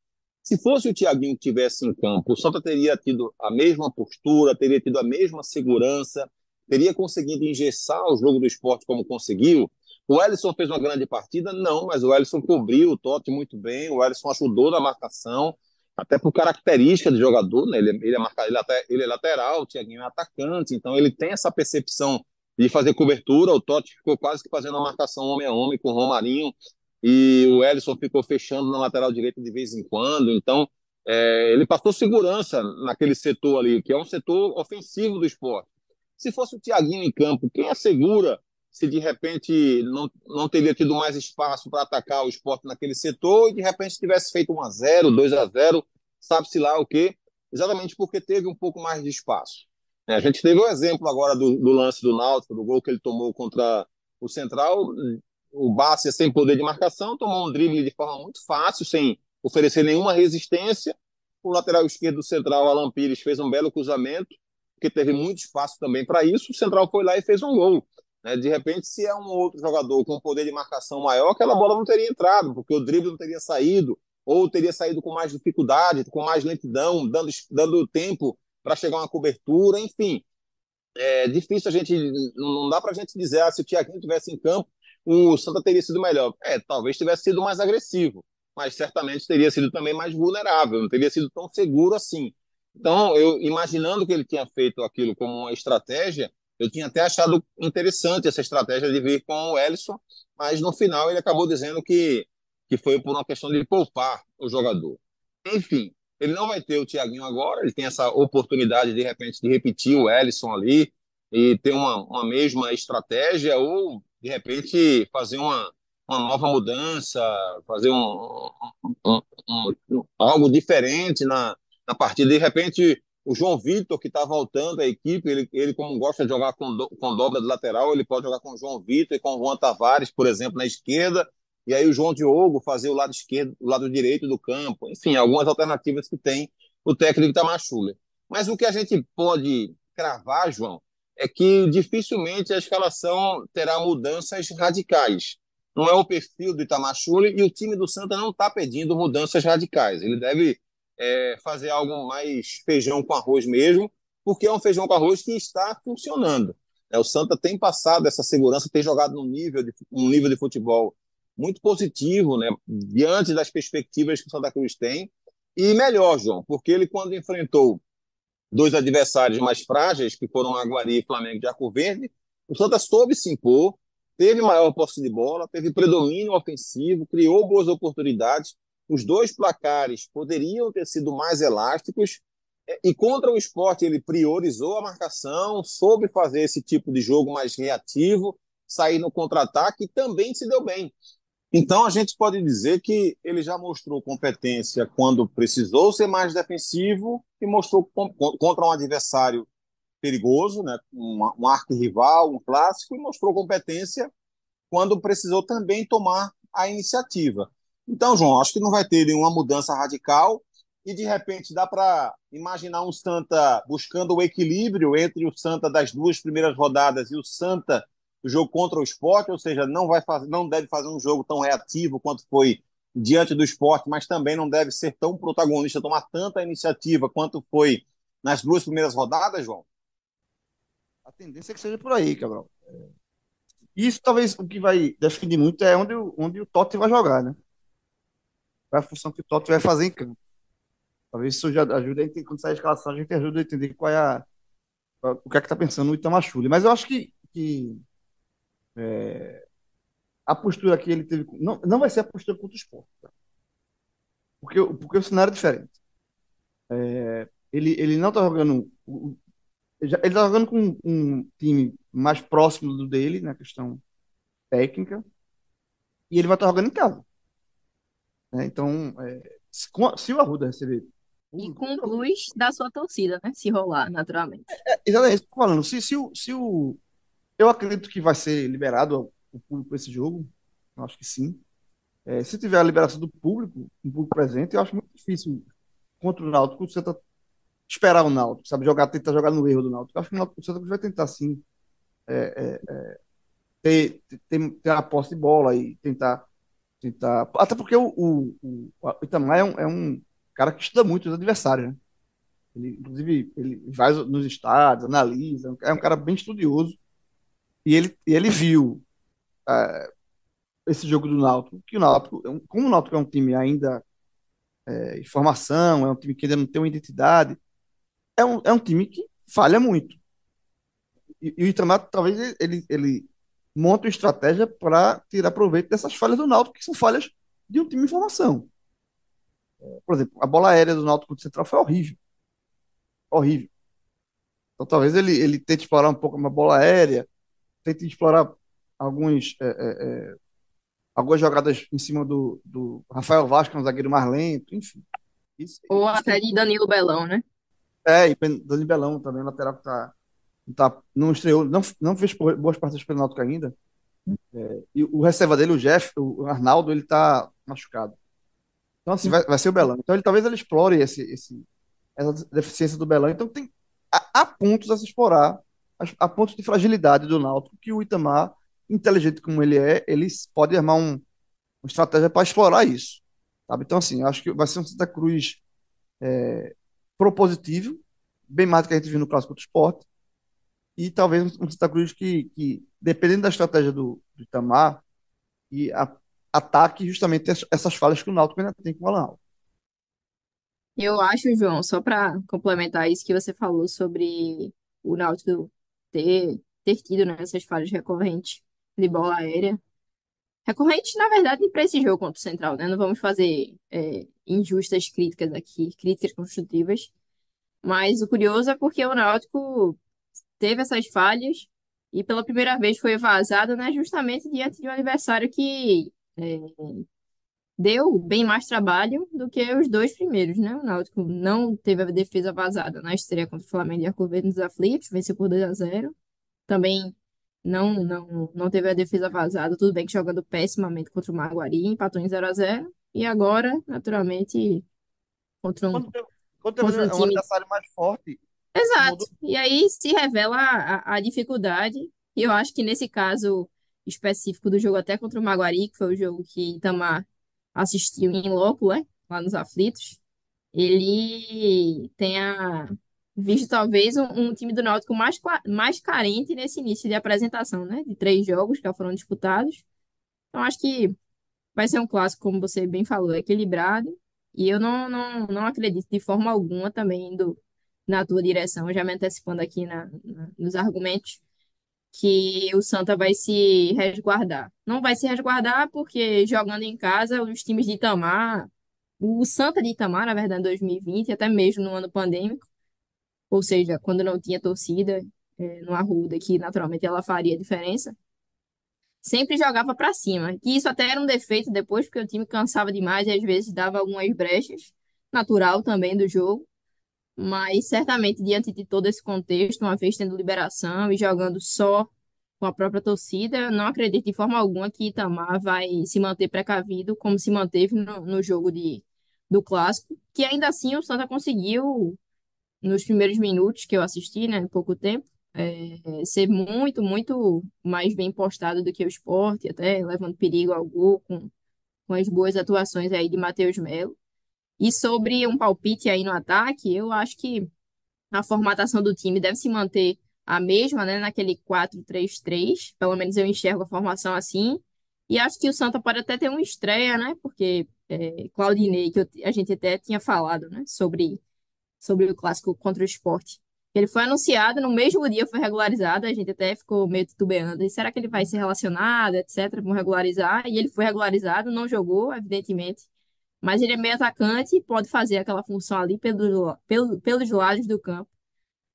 Se fosse o Thiaguinho que tivesse em campo, o Santa teria tido a mesma postura, teria tido a mesma segurança, teria conseguido engessar o jogo do esporte como conseguiu. O Ellison fez uma grande partida? Não, mas o Ellison cobriu o Totti muito bem, o Ellison ajudou na marcação, até por característica de jogador, né? ele, ele, é marca, ele, é, ele é lateral, o Thiaguinho é atacante, então ele tem essa percepção de fazer cobertura. O Totti ficou quase que fazendo a marcação homem a homem com o Romarinho e o Ellison ficou fechando na lateral direita de vez em quando. Então, é, ele passou segurança naquele setor ali, que é um setor ofensivo do esporte. Se fosse o Thiaguinho em campo, quem assegura se de repente não, não teria tido mais espaço para atacar o esporte naquele setor e de repente tivesse feito 1 a 0 2 a 0 sabe-se lá o quê? Exatamente porque teve um pouco mais de espaço. É, a gente teve o um exemplo agora do, do, lance do Náutico, do gol que ele tomou contra o Central. O Bárcia, sem poder de marcação, tomou um drible de forma muito fácil, sem oferecer nenhuma resistência. O lateral esquerdo do Central, Alan Pires, fez um belo cruzamento, que teve muito espaço também para isso. O Central foi lá e fez um gol. Né? De repente, se é um outro jogador com poder de marcação maior, aquela bola não teria entrado, porque o drible não teria saído, ou teria saído com mais dificuldade, com mais lentidão, dando, dando tempo para chegar uma cobertura, enfim. É difícil a gente, não dá para a gente dizer ah, se o Thiaguinho tivesse em campo, o Santa teria sido melhor. É, talvez tivesse sido mais agressivo, mas certamente teria sido também mais vulnerável, não teria sido tão seguro assim. Então, eu imaginando que ele tinha feito aquilo como uma estratégia, eu tinha até achado interessante essa estratégia de vir com o Ellison, mas no final ele acabou dizendo que, que foi por uma questão de poupar o jogador. Enfim, ele não vai ter o Thiaguinho agora, ele tem essa oportunidade, de repente, de repetir o Ellison ali e ter uma, uma mesma estratégia, ou, de repente, fazer uma, uma nova mudança, fazer um, um, um, algo diferente na, na partida. De repente, o João Vitor, que está voltando à equipe, ele, ele, como gosta de jogar com, do, com dobra de lateral, ele pode jogar com o João Vitor e com o Juan Tavares, por exemplo, na esquerda, e aí o João Diogo fazer o lado esquerdo, o lado direito do campo, enfim, algumas alternativas que tem o técnico Itamar. Mas o que a gente pode cravar, João, é que dificilmente a escalação terá mudanças radicais. Não é o perfil do Itamar e o time do Santa não está pedindo mudanças radicais. Ele deve é, fazer algo mais feijão com arroz mesmo, porque é um feijão com arroz que está funcionando. É, o Santa tem passado essa segurança, tem jogado num nível de, um nível de futebol muito positivo, né, diante das perspectivas que o Santa Cruz tem. E melhor, João, porque ele, quando enfrentou dois adversários mais frágeis, que foram Aguari e Flamengo de Arco Verde, o Santa soube se impor, teve maior posse de bola, teve predomínio ofensivo, criou boas oportunidades. Os dois placares poderiam ter sido mais elásticos, e contra o esporte ele priorizou a marcação, soube fazer esse tipo de jogo mais reativo, sair no contra-ataque e também se deu bem. Então a gente pode dizer que ele já mostrou competência quando precisou ser mais defensivo e mostrou contra um adversário perigoso, né, um, um arco-rival, um clássico, e mostrou competência quando precisou também tomar a iniciativa. Então, João, acho que não vai ter nenhuma mudança radical e de repente dá para imaginar um Santa buscando o equilíbrio entre o Santa das duas primeiras rodadas e o Santa o jogo contra o esporte, ou seja, não, vai fazer, não deve fazer um jogo tão reativo quanto foi diante do esporte, mas também não deve ser tão protagonista, tomar tanta iniciativa quanto foi nas duas primeiras rodadas, João? A tendência é que seja por aí, Cabral. E isso talvez o que vai definir muito é onde, o- onde o Totti vai jogar, né? Qual é a função que o Totti vai fazer em campo. Talvez isso já ajude a entender, quando sair a escalação, a gente ajuda a entender qual é a, o que é que tá pensando o Itamachule. Mas eu acho que, que a postura que ele teve. Não, não vai ser a postura contra o Sport, tá? porque, o- porque o cenário é diferente. Ele, ele não tá jogando. Ele já- ele tá jogando com um time mais próximo do dele, na questão técnica, e ele vai estar jogando em casa. né? Então, é, se, se o Arruda receber. E com o plus da sua torcida, né? Se rolar, naturalmente. Exatamente, que eu tô falando. Se, se, o, se o. Eu acredito que vai ser liberado o público esse jogo. Eu acho que sim. É, se tiver a liberação do público, um público presente, eu acho muito difícil contra o Náutico você tá, esperar o Náutico, sabe? Jogar, tentar jogar no erro do Náutico. Eu acho que o Náutico o Santa vai tentar sim ter, ter, ter a posse de bola e tentar. tentar até porque o, o, o, o Itamar é um, é um cara que estuda muito os adversários, né? Ele, inclusive, ele vai nos estádios, analisa, é um cara bem estudioso. E ele, e ele viu é, esse jogo do Náutico, que o Náutico, é como o Náutico é um time ainda é, em formação, é um time que ainda não tem uma identidade, é um, é um time que falha muito. E, e o Itamar, talvez, ele, ele, monta uma estratégia para tirar proveito dessas falhas do Náutico, que são falhas de um time em formação. Por exemplo, a bola aérea do Náutico Central foi horrível. Horrível. Então, talvez ele, ele tente explorar um pouco uma bola aérea, tente explorar alguns, é, é, é, algumas jogadas em cima do, do Rafael Vasco, é um zagueiro mais lento, enfim. Isso, Ou isso até de Danilo Belão, né? é, e Pen- Dani Belão também, lateral que tá, não tá, não estreou, não, não fez bo- boas partidas pelo Náutico ainda. É, e o reserva dele, o Jeff, o Arnaldo, ele tá machucado. Então, assim, vai, vai ser o Belão. Então, ele talvez ele explore esse, esse, essa deficiência do Belão. Então, tem, há, há pontos a se explorar, há, há pontos de fragilidade do Náutico que o Itamar, inteligente como ele é, ele pode armar um, uma estratégia para explorar isso. Sabe? Então, assim, acho que vai ser um Santa Cruz propositivo, bem mais do que a gente viu no clássico do esporte, e talvez um Santa Cruz que, que dependendo da estratégia do, do Itamar, e a, ataque justamente ess- essas falhas que o Náutico ainda tem com o Alan Alves. Eu acho, João, só para complementar isso que você falou sobre o Náutico ter, ter tido, né, essas falhas recorrentes de bola aérea. Recorrente, na verdade, para esse jogo contra o Central, né? Não vamos fazer é, injustas críticas aqui, críticas construtivas. Mas o curioso é porque o Náutico teve essas falhas e pela primeira vez foi vazado, né? Justamente diante de um adversário que é, deu bem mais trabalho do que os dois primeiros, né? O Náutico não teve a defesa vazada na estreia contra o Flamengo e a Curva nos aflitos, venceu por 2 a 0. Também não, não, não teve a defesa vazada, tudo bem que jogando pessimamente contra o Maguari, empatou em 0 a 0 e agora, naturalmente, contra um, Quando contra um um time adversário mais forte, Exato. E aí se revela a, a dificuldade. E eu acho que nesse caso específico do jogo, até contra o Maguari, que foi o jogo que Itamar assistiu em loco, né? Lá nos aflitos, ele tenha visto talvez um, um time do Náutico mais, mais carente nesse início de apresentação, né? De três jogos que já foram disputados. Então acho que vai ser um clássico, como você bem falou, equilibrado. E eu não, não, não acredito de forma alguma também indo na tua direção, já me antecipando aqui na, na- nos argumentos, que o Santa vai se resguardar. Não vai se resguardar porque jogando em casa, os times de Itamar, o Santa de Itamar, na verdade, em 2020, até mesmo no ano pandêmico, ou seja, quando não tinha torcida, eh, no Arruda, que naturalmente ela faria diferença sempre jogava pra cima. E isso até era um defeito depois, porque o time cansava demais e às vezes dava algumas brechas, natural também do jogo. Mas certamente, diante de todo esse contexto, uma vez tendo liberação e jogando só com a própria torcida, não acredito de forma alguma que Itamar vai se manter precavido como se manteve no, no jogo de, do Clássico, que ainda assim o Santa conseguiu, nos primeiros minutos que eu assisti, né, em pouco tempo, é, ser muito, muito mais bem postado do que o Sport, até levando perigo ao gol com, com as boas atuações aí de Matheus Melo. E sobre um palpite aí no ataque, eu acho que a formatação do time deve se manter a mesma, né, naquele 4-3-3, pelo menos eu enxergo a formação assim. E acho que o Santa pode até ter uma estreia, né? Porque é, Claudinei, que eu, a gente até tinha falado, né, sobre, sobre o clássico contra o esporte. Ele foi anunciado, no mesmo dia foi regularizado, a gente até ficou meio titubeando. E será que ele vai ser relacionado, etc, vão regularizar? E ele foi regularizado, não jogou, evidentemente. Mas ele é meio atacante e pode fazer aquela função ali pelo, pelo, pelos lados do campo.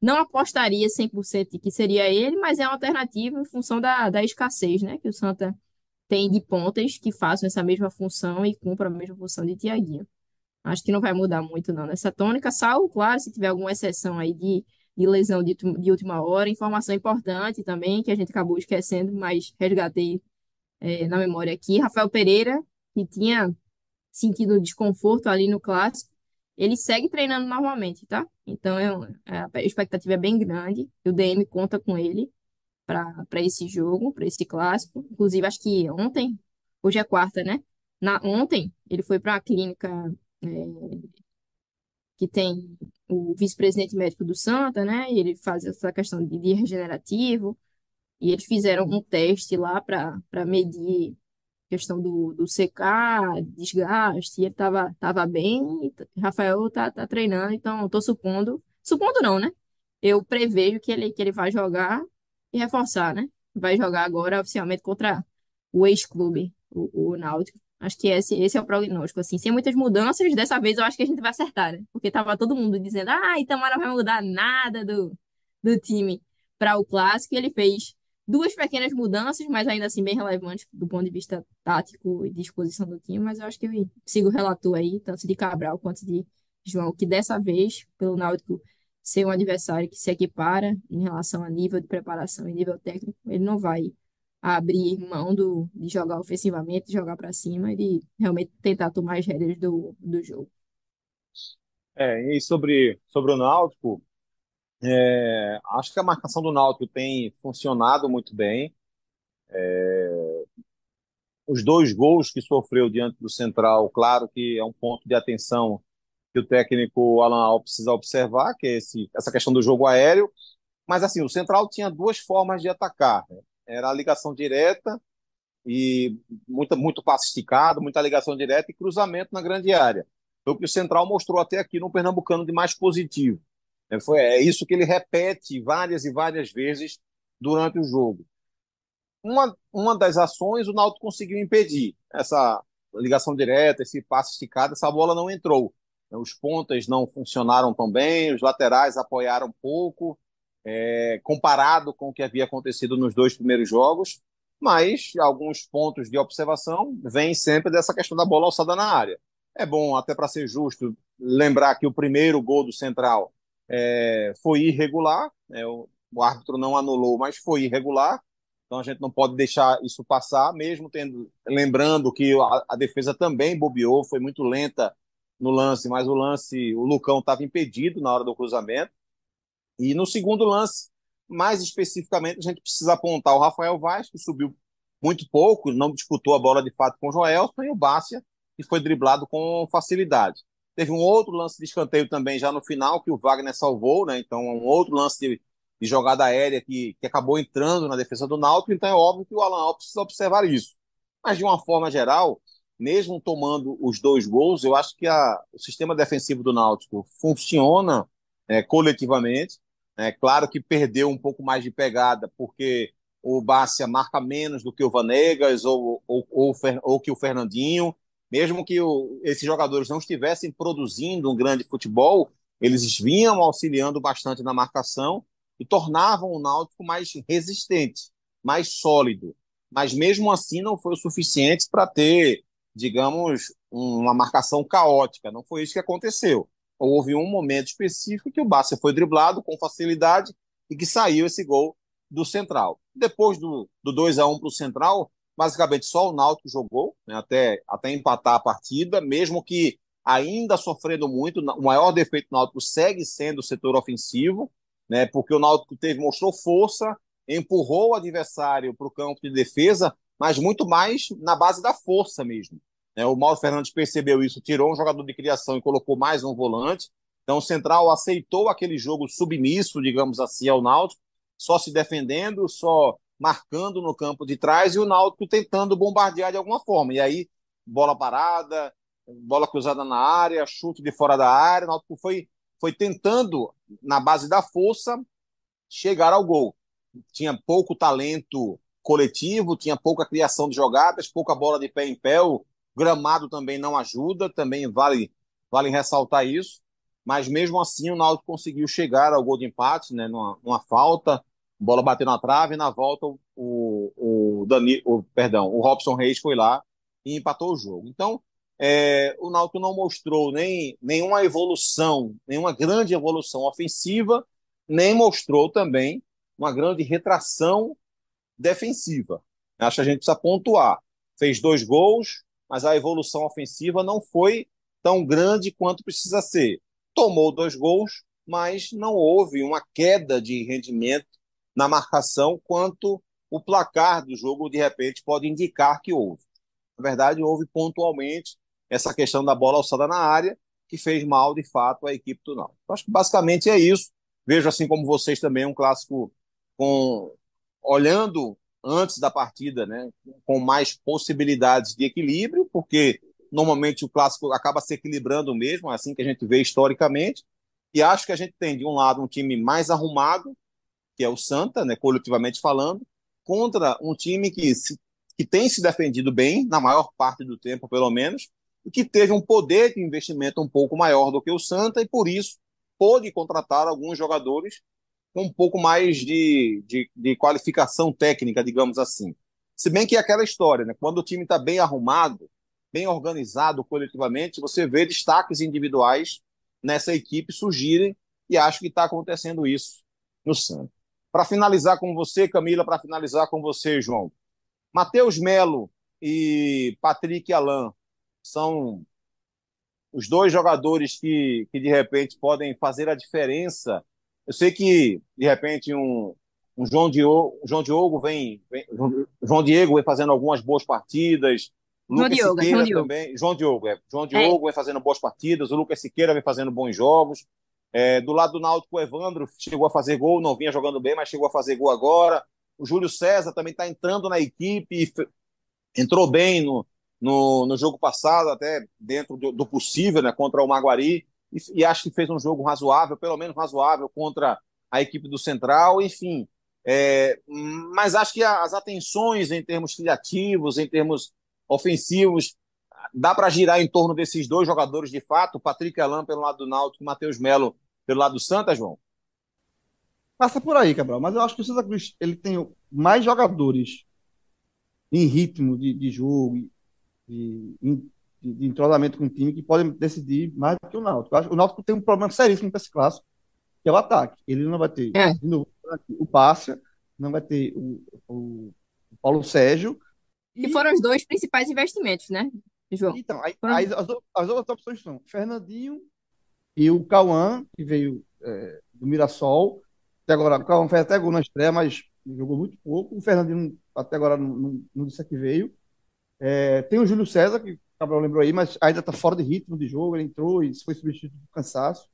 Não apostaria 100% que seria ele, mas é uma alternativa em função da, da escassez, né? Que o Santa tem de pontas que façam essa mesma função e cumpram a mesma função de Tiaguinho. Acho que não vai mudar muito, não, nessa tônica, salvo, claro, se tiver alguma exceção aí de, de lesão de, de última hora. Informação importante também, que a gente acabou esquecendo, mas resgatei é, na memória aqui. Rafael Pereira, que tinha sentido desconforto ali no clássico, ele segue treinando normalmente, tá? Então é, a expectativa é bem grande. O DM conta com ele para esse jogo, para esse clássico. Inclusive, acho que ontem, hoje é quarta, né? Na, ontem, ele foi para a clínica é, que tem o vice-presidente médico do Santa, né? E ele faz essa questão de, de regenerativo. E eles fizeram um teste lá para medir questão do, do secar, desgaste, ele tava, tava bem, Rafael tá, tá treinando, então tô supondo, supondo não, né? Eu prevejo que ele, que ele vai jogar e reforçar, né? Vai jogar agora oficialmente contra o ex-clube, o, o Náutico. Acho que esse, esse é o prognóstico, assim, sem muitas mudanças, dessa vez eu acho que a gente vai acertar, né? Porque tava todo mundo dizendo, ah, Itamar não vai mudar nada do, do time para o clássico, e ele fez duas pequenas mudanças, mas ainda assim bem relevantes do ponto de vista tático e disposição do time, mas eu acho que eu sigo o relator aí, tanto de Cabral quanto de João, que dessa vez, pelo Náutico ser um adversário que se equipara em relação a nível de preparação e nível técnico, ele não vai abrir mão do, de jogar ofensivamente, jogar para cima e de realmente tentar tomar as rédeas do, do jogo. É, e sobre, sobre o Náutico, é, acho que a marcação do Náutico tem funcionado muito bem. É, os dois gols que sofreu diante do Central, claro que é um ponto de atenção que o técnico Alan Al precisa observar, que é esse, essa questão do jogo aéreo. Mas assim, o Central tinha duas formas de atacar. Né? Era a ligação direta e muito, muito passe esticado, muita ligação direta e cruzamento na grande área. Foi o que o Central mostrou até aqui no Pernambucano de mais positivo. É, foi, é isso que ele repete várias e várias vezes durante o jogo. Uma, uma das ações o Náutico conseguiu impedir. Essa ligação direta, esse passe esticado, essa bola não entrou. Os pontas não funcionaram tão bem, os laterais apoiaram pouco, é, comparado com o que havia acontecido nos dois primeiros jogos, mas alguns pontos de observação vêm sempre dessa questão da bola alçada na área. É bom, até para ser justo, lembrar que o primeiro gol do Central é, foi irregular, é, o, o, árbitro não anulou, mas foi irregular, então a gente não pode deixar isso passar, mesmo tendo, lembrando que a, a defesa também bobeou, foi muito lenta no lance, mas o lance, o Lucão estava impedido na hora do cruzamento, e no segundo lance, mais especificamente, a gente precisa apontar o Rafael Vaz, que subiu muito pouco, não disputou a bola de fato com o Joelson, e o Bárcia, que foi driblado com facilidade. Teve um outro lance de escanteio também já no final, que o Wagner salvou, né? Então, um outro lance de, de jogada aérea que, que acabou entrando na defesa do Náutico. Então, é óbvio que o Alan Alves precisa observar isso. Mas, de uma forma geral, mesmo tomando os dois gols, eu acho que a, o sistema defensivo do Náutico funciona é, coletivamente. É claro que perdeu um pouco mais de pegada, porque o Bárcia marca menos do que o Vanegas ou, ou, ou, ou que o Fernandinho mesmo que o, esses jogadores não estivessem produzindo um grande futebol, eles vinham auxiliando bastante na marcação e tornavam o Náutico mais resistente, mais sólido. Mas mesmo assim não foi o suficiente para ter, digamos, uma marcação caótica. Não foi isso que aconteceu. Houve um momento específico que o Bárcia foi driblado com facilidade e que saiu esse gol do Central. Depois do, do 2 a 1 para o Central, basicamente só o Náutico jogou, né, até, até empatar a partida, mesmo que ainda sofrendo muito, o maior defeito do Náutico segue sendo o setor ofensivo, né, porque o Náutico teve, mostrou força, empurrou o adversário para o campo de defesa, mas muito mais na base da força mesmo. Né, o Mauro Fernandes percebeu isso, tirou um jogador de criação e colocou mais um volante, então o Central aceitou aquele jogo submisso, digamos assim, ao Náutico, só se defendendo, só marcando no campo de trás e o Náutico tentando bombardear de alguma forma. E aí, bola parada, bola cruzada na área, chute de fora da área, o Náutico foi, foi tentando, na base da força, chegar ao gol. Tinha pouco talento coletivo, tinha pouca criação de jogadas, pouca bola de pé em pé, o gramado também não ajuda, também vale, vale ressaltar isso, mas mesmo assim o Náutico conseguiu chegar ao gol de empate, né, numa, numa falta, bola bateu na trave, e na volta o, o, Dani, o, perdão, o Robson Reis foi lá e empatou o jogo. Então, é, o Náutico não mostrou nem nenhuma evolução, nenhuma grande evolução ofensiva, nem mostrou também uma grande retração defensiva. Acho que a gente precisa pontuar. Fez dois gols, mas a evolução ofensiva não foi tão grande quanto precisa ser. Tomou dois gols, mas não houve uma queda de rendimento na marcação quanto o placar do jogo de repente pode indicar que houve. Na verdade, houve pontualmente essa questão da bola alçada na área que fez mal de fato à equipe do Náutico. Acho que basicamente é isso. Vejo assim como vocês também um clássico com olhando antes da partida, né, com mais possibilidades de equilíbrio, porque normalmente o clássico acaba se equilibrando mesmo, é assim que a gente vê historicamente. E acho que a gente tem de um lado um time mais arrumado, que é o Santa, né, coletivamente falando, contra um time que, se, que tem se defendido bem, na maior parte do tempo, pelo menos, e que teve um poder de investimento um pouco maior do que o Santa, e por isso pôde contratar alguns jogadores com um pouco mais de, de, de qualificação técnica, digamos assim. Se bem que é aquela história, né? quando o time está bem arrumado, bem organizado coletivamente, você vê destaques individuais nessa equipe surgirem, e acho que está acontecendo isso no Santos. Para finalizar com você, Camila, para finalizar com você, João. Matheus Melo e Patrick Alain são os dois jogadores que, que de repente podem fazer a diferença. Eu sei que de repente um, um João Diogo, João Diogo vem, vem, João Diego vem fazendo algumas boas partidas. João Lucas Diogo, Siqueira João também, João Diogo, é. João Diogo é. vem fazendo boas partidas, o Lucas Siqueira vem fazendo bons jogos. É, do lado do Náutico, o Evandro chegou a fazer gol, não vinha jogando bem, mas chegou a fazer gol agora. O Júlio César também está entrando na equipe, entrou bem no, no, no jogo passado, até dentro do, do possível, né, contra o Maguari, e, e, acho que fez um jogo razoável, pelo menos razoável, contra a equipe do Central, enfim. É, mas acho que as atenções em termos criativos, em termos ofensivos, dá para girar em torno desses dois jogadores de fato, Patrick Alain pelo lado do Náutico Matheus Melo pelo lado do Santa, João? Passa por aí, Cabral. Mas eu acho que o Santa Cruz ele tem mais jogadores em ritmo de, de jogo, de, de, de, entrosamento com o time que podem decidir mais do que o Náutico. o Náutico tem um problema seríssimo com esse clássico, que é o ataque. Ele não vai ter é. novo, o Pássia, não vai ter o, o, o Paulo Sérgio. E... foram os dois principais investimentos, né, João? Então, aí, aí as, as outras opções são Fernandinho e o Cauã, que veio é, do Mirassol, até agora, o Cauã fez até gol na estreia, mas jogou muito pouco. O Fernandinho até agora não, não, disse que veio. É, tem o Júlio César, que o Cabral lembrou aí, mas ainda está fora de ritmo de jogo, ele entrou e foi substituído por cansaço.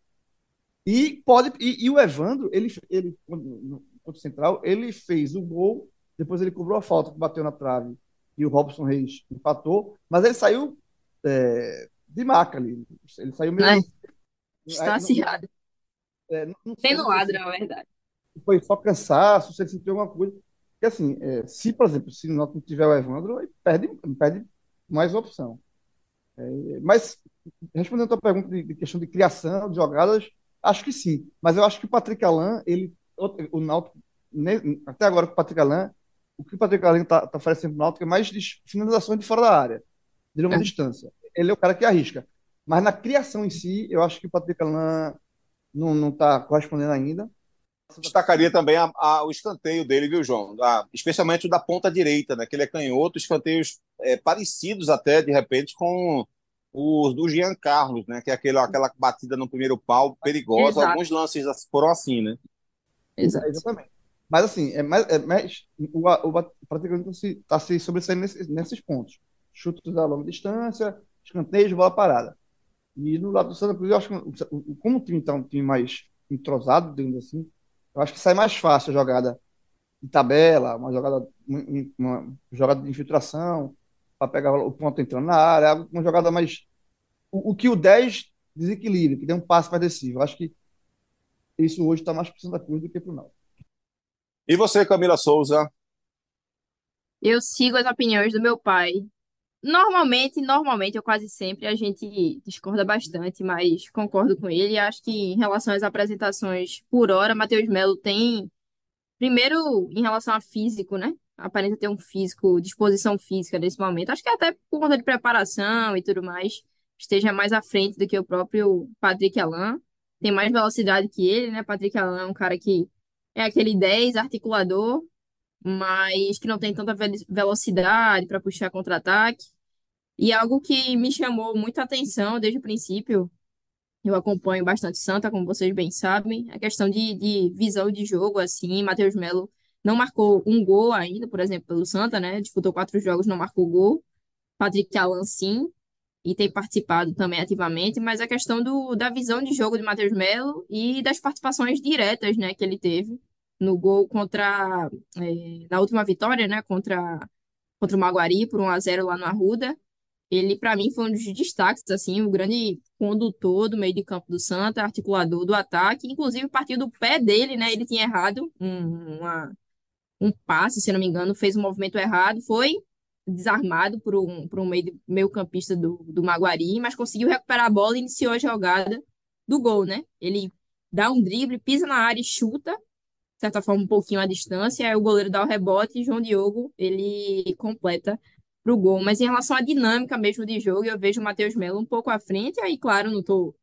E pode e, e, o Evandro, ele, ele no ponto central, ele fez o gol, depois ele cobrou a falta que bateu na trave e o Robson Reis empatou, mas ele saiu é, de maca ali. Ele saiu meio. É. Está acirrado. É, não, não Tem no lado, na verdade. Foi só cansaço, se ele sentiu alguma coisa. Porque assim, é, se, por exemplo, se não tiver o Evandro, aí perde, perde mais opção. É, mas, respondendo a tua pergunta de, de, questão de criação, de jogadas, acho que sim. Mas eu acho que o Patrick Alain, ele, o, o Náutico, até agora com o Patrick Alain, o que o Patrick Alain está tá oferecendo para o Náutico é mais de finalizações de fora da área, de longa é. distância. Ele é o cara que arrisca. Mas na criação em si, eu acho que o Patrick Alain não está correspondendo ainda. Destacaria também a, a, o escanteio dele, viu, João? A, especialmente o da ponta direita, né? Que ele é canhoto, escanteios é, parecidos até, de repente, com os do Jean Carlos, né? Que é aquele, aquela batida no primeiro pau perigosa. Exato. Alguns lances foram assim, né? Exato. Exatamente. Mas assim, é mais, é mais, o, o, praticamente está se, tá se sobressaindo nesses, nesses pontos. Chutes a longa distância, escanteios, bola parada. E no lado do Santa Cruz, eu acho que como o time está um time mais entrosado, digamos assim, Eu acho que sai mais fácil a jogada de tabela, uma jogada, uma jogada de infiltração, para pegar o ponto entrando na área, uma jogada mais. O, o que o 10 desequilibra, que tem um passe mais decisivo. Eu acho que isso hoje está mais para Santa Cruz do que para o Náutico. E você, Camila Souza? Eu sigo as opiniões do meu pai. Normalmente, normalmente, ou quase sempre, a gente discorda bastante, mas concordo com ele. Acho que em relação às apresentações por hora, Matheus Melo tem, primeiro, em relação a físico, né? Aparenta ter um físico, disposição física nesse momento. Acho que até por conta de preparação e tudo mais, esteja mais à frente do que o próprio Patrick Alain. Tem mais velocidade que ele, né? Patrick Alain é um cara que é aquele 10 articulador, mas que não tem tanta velocidade para puxar contra-ataque. E algo que me chamou muita atenção desde o princípio, eu acompanho bastante Santa, como vocês bem sabem, a questão de, de visão de jogo, assim, Matheus Melo não marcou um gol ainda, por exemplo, pelo Santa, né? Disputou quatro jogos, não marcou gol. Patrick Alan, sim, e tem participado também ativamente, mas a questão do, da visão de jogo de Matheus Melo e das participações diretas, né, que ele teve no gol contra é, na última vitória, né, contra contra o Maguari por 1 a 0 lá no Arruda. Ele para mim foi um dos destaques assim, o grande condutor do meio de campo do Santa, articulador do ataque, inclusive partiu do pé dele, né? Ele tinha errado um, uma, um passe, se não me engano, fez um movimento errado, foi desarmado por um, por um meio, meio campista do, do Maguari, mas conseguiu recuperar a bola e iniciou a jogada do gol, né? Ele dá um drible, pisa na área e chuta, certa forma, um pouquinho à distância, aí o goleiro dá o rebote e João Diogo, ele completa para o gol. Mas em relação à dinâmica mesmo de jogo, eu vejo o Matheus Melo um pouco à frente, aí, claro, não estou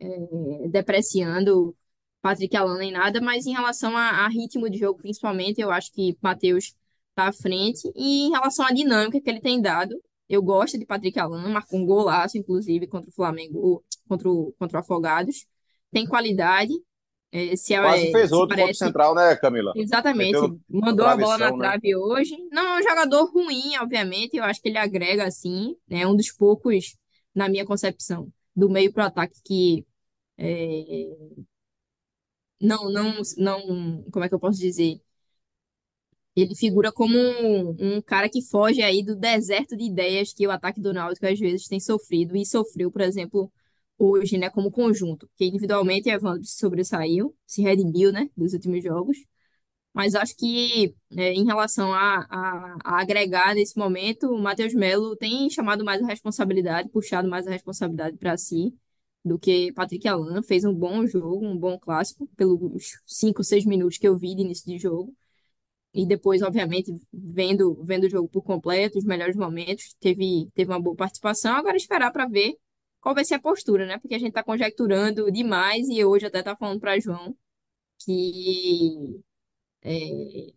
é, depreciando Patrick Alan nem nada, mas em relação a, a, ritmo de jogo, principalmente, eu acho que Matheus está à frente. E em relação à dinâmica que ele tem dado, eu gosto de Patrick Alan, marcou um golaço, inclusive, contra o Flamengo, contra o, contra o Afogados. Tem qualidade, é, se, é, Quase fez outro parece... central, né, Camila? Exatamente. Meteu Mandou a bola na né? trave hoje. Não é um jogador ruim, obviamente. Eu acho que ele agrega, assim. É né, um dos poucos, na minha concepção, do meio para o ataque que. É... Não, não, não. Como é que eu posso dizer? Ele figura como um, um, cara que foge aí do deserto de ideias que o ataque do Náutico às vezes tem sofrido e sofreu, por exemplo, hoje, né, como conjunto, porque individualmente Evandro se sobressaiu, se redimiu, né, dos últimos jogos, mas acho que é, em relação a, a, a, agregar nesse momento, o Matheus Melo tem chamado mais a responsabilidade, puxado mais a responsabilidade para si do que Patrick Alan, fez um bom jogo, um bom clássico, pelos cinco, seis minutos que eu vi de início de jogo, e depois, obviamente, vendo, vendo o jogo por completo, os melhores momentos, teve, teve uma boa participação, agora esperar para ver qual vai ser a postura, né? Porque a gente está conjecturando demais e hoje até tá falando para João que é,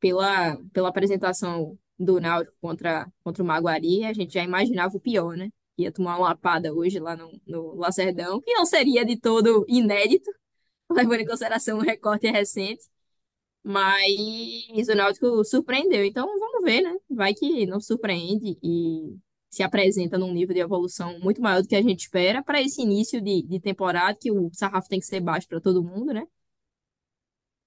pela, pela apresentação do Náutico contra, contra o Maguari, a gente já imaginava o pior, né? Ia tomar uma lapada hoje lá no, no Lacerdão, que não seria de todo inédito, levando em consideração o recorte recente. Mas o Náutico surpreendeu. Então vamos ver, né? Vai que não surpreende e se apresenta num nível de evolução muito maior do que a gente espera para esse início de, de temporada, que o sarrafo tem que ser baixo para todo mundo, né?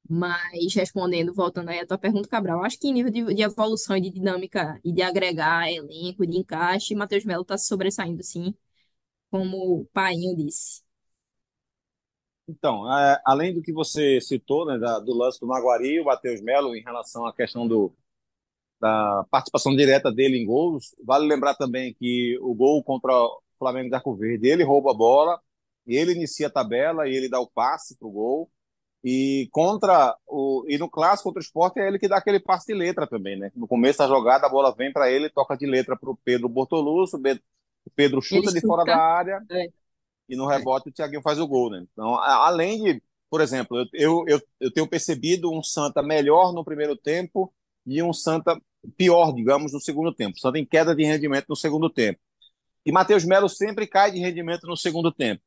Mas respondendo, voltando aí à tua pergunta, Cabral, acho que em nível de, de evolução e de dinâmica e de agregar elenco, de encaixe, Matheus Melo está sobressaindo, sim, como o Painho disse. Então, é, além do que você citou, né, da, do lance do Maguari, o Matheus Melo, em relação à questão do, da participação direta dele em gols. Vale lembrar também que o gol contra o Flamengo de Arco Verde, ele rouba a bola, ele inicia a tabela e ele dá o passe para o gol. E contra o e no clássico contra o esporte é ele que dá aquele passe de letra também, né? No começo da jogada a bola vem para ele, toca de letra para o Pedro Bortoluso, o Pedro chuta ele de fora da área é. e no rebote o Thiaguinho faz o gol, né? Então, além de, por exemplo, eu, eu, eu tenho percebido um Santa melhor no primeiro tempo e um Santa pior, digamos, no segundo tempo. Santa em queda de rendimento no segundo tempo. E Matheus Melo sempre cai de rendimento no segundo tempo.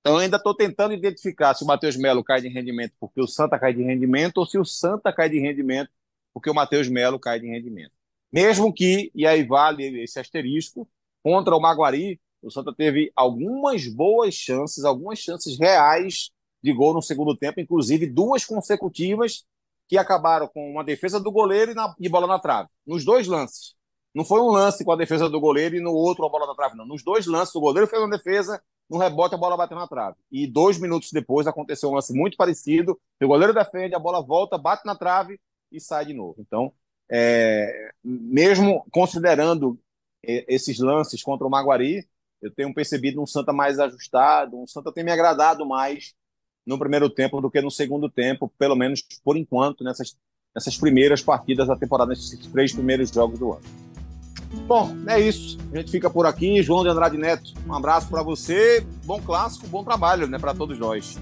Então eu ainda estou tentando identificar se o Matheus Melo cai de rendimento porque o Santa cai de rendimento ou se o Santa cai de rendimento porque o Matheus Melo cai de rendimento. Mesmo que, e aí vale esse asterisco, contra o Maguari, o Santa teve algumas boas chances, algumas chances reais de gol no segundo tempo, inclusive duas consecutivas que acabaram com uma defesa do goleiro e, na, e bola na trave, nos dois lances. Não foi um lance com a defesa do goleiro e no outro a bola na trave, não. Nos dois lances, o goleiro fez uma defesa, no rebote a bola bateu na trave. E dois minutos depois aconteceu um lance muito parecido, o goleiro defende, a bola volta, bate na trave e sai de novo. Então, é, mesmo considerando esses lances contra o Maguari, eu tenho percebido um Santa mais ajustado, um Santa tem me agradado mais no primeiro tempo do que no segundo tempo, pelo menos por enquanto, nessas, nessas primeiras partidas da temporada, nesses três primeiros jogos do ano. Bom, é isso. A gente fica por aqui. João de Andrade Neto, um abraço para você. Bom clássico, bom trabalho, né, para todos nós.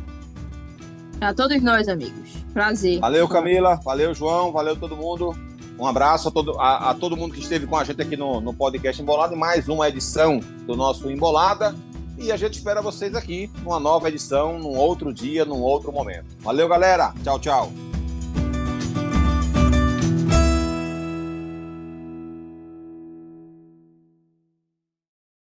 Para todos nós, amigos. Prazer. Valeu, Camila. Valeu, João. Valeu todo mundo. Um abraço a todo, a, a todo mundo que esteve com a gente aqui no, no podcast Embolada. Mais uma edição do nosso Embolada. E a gente espera vocês aqui numa nova edição, num outro dia, num outro momento. Valeu, galera. Tchau, tchau.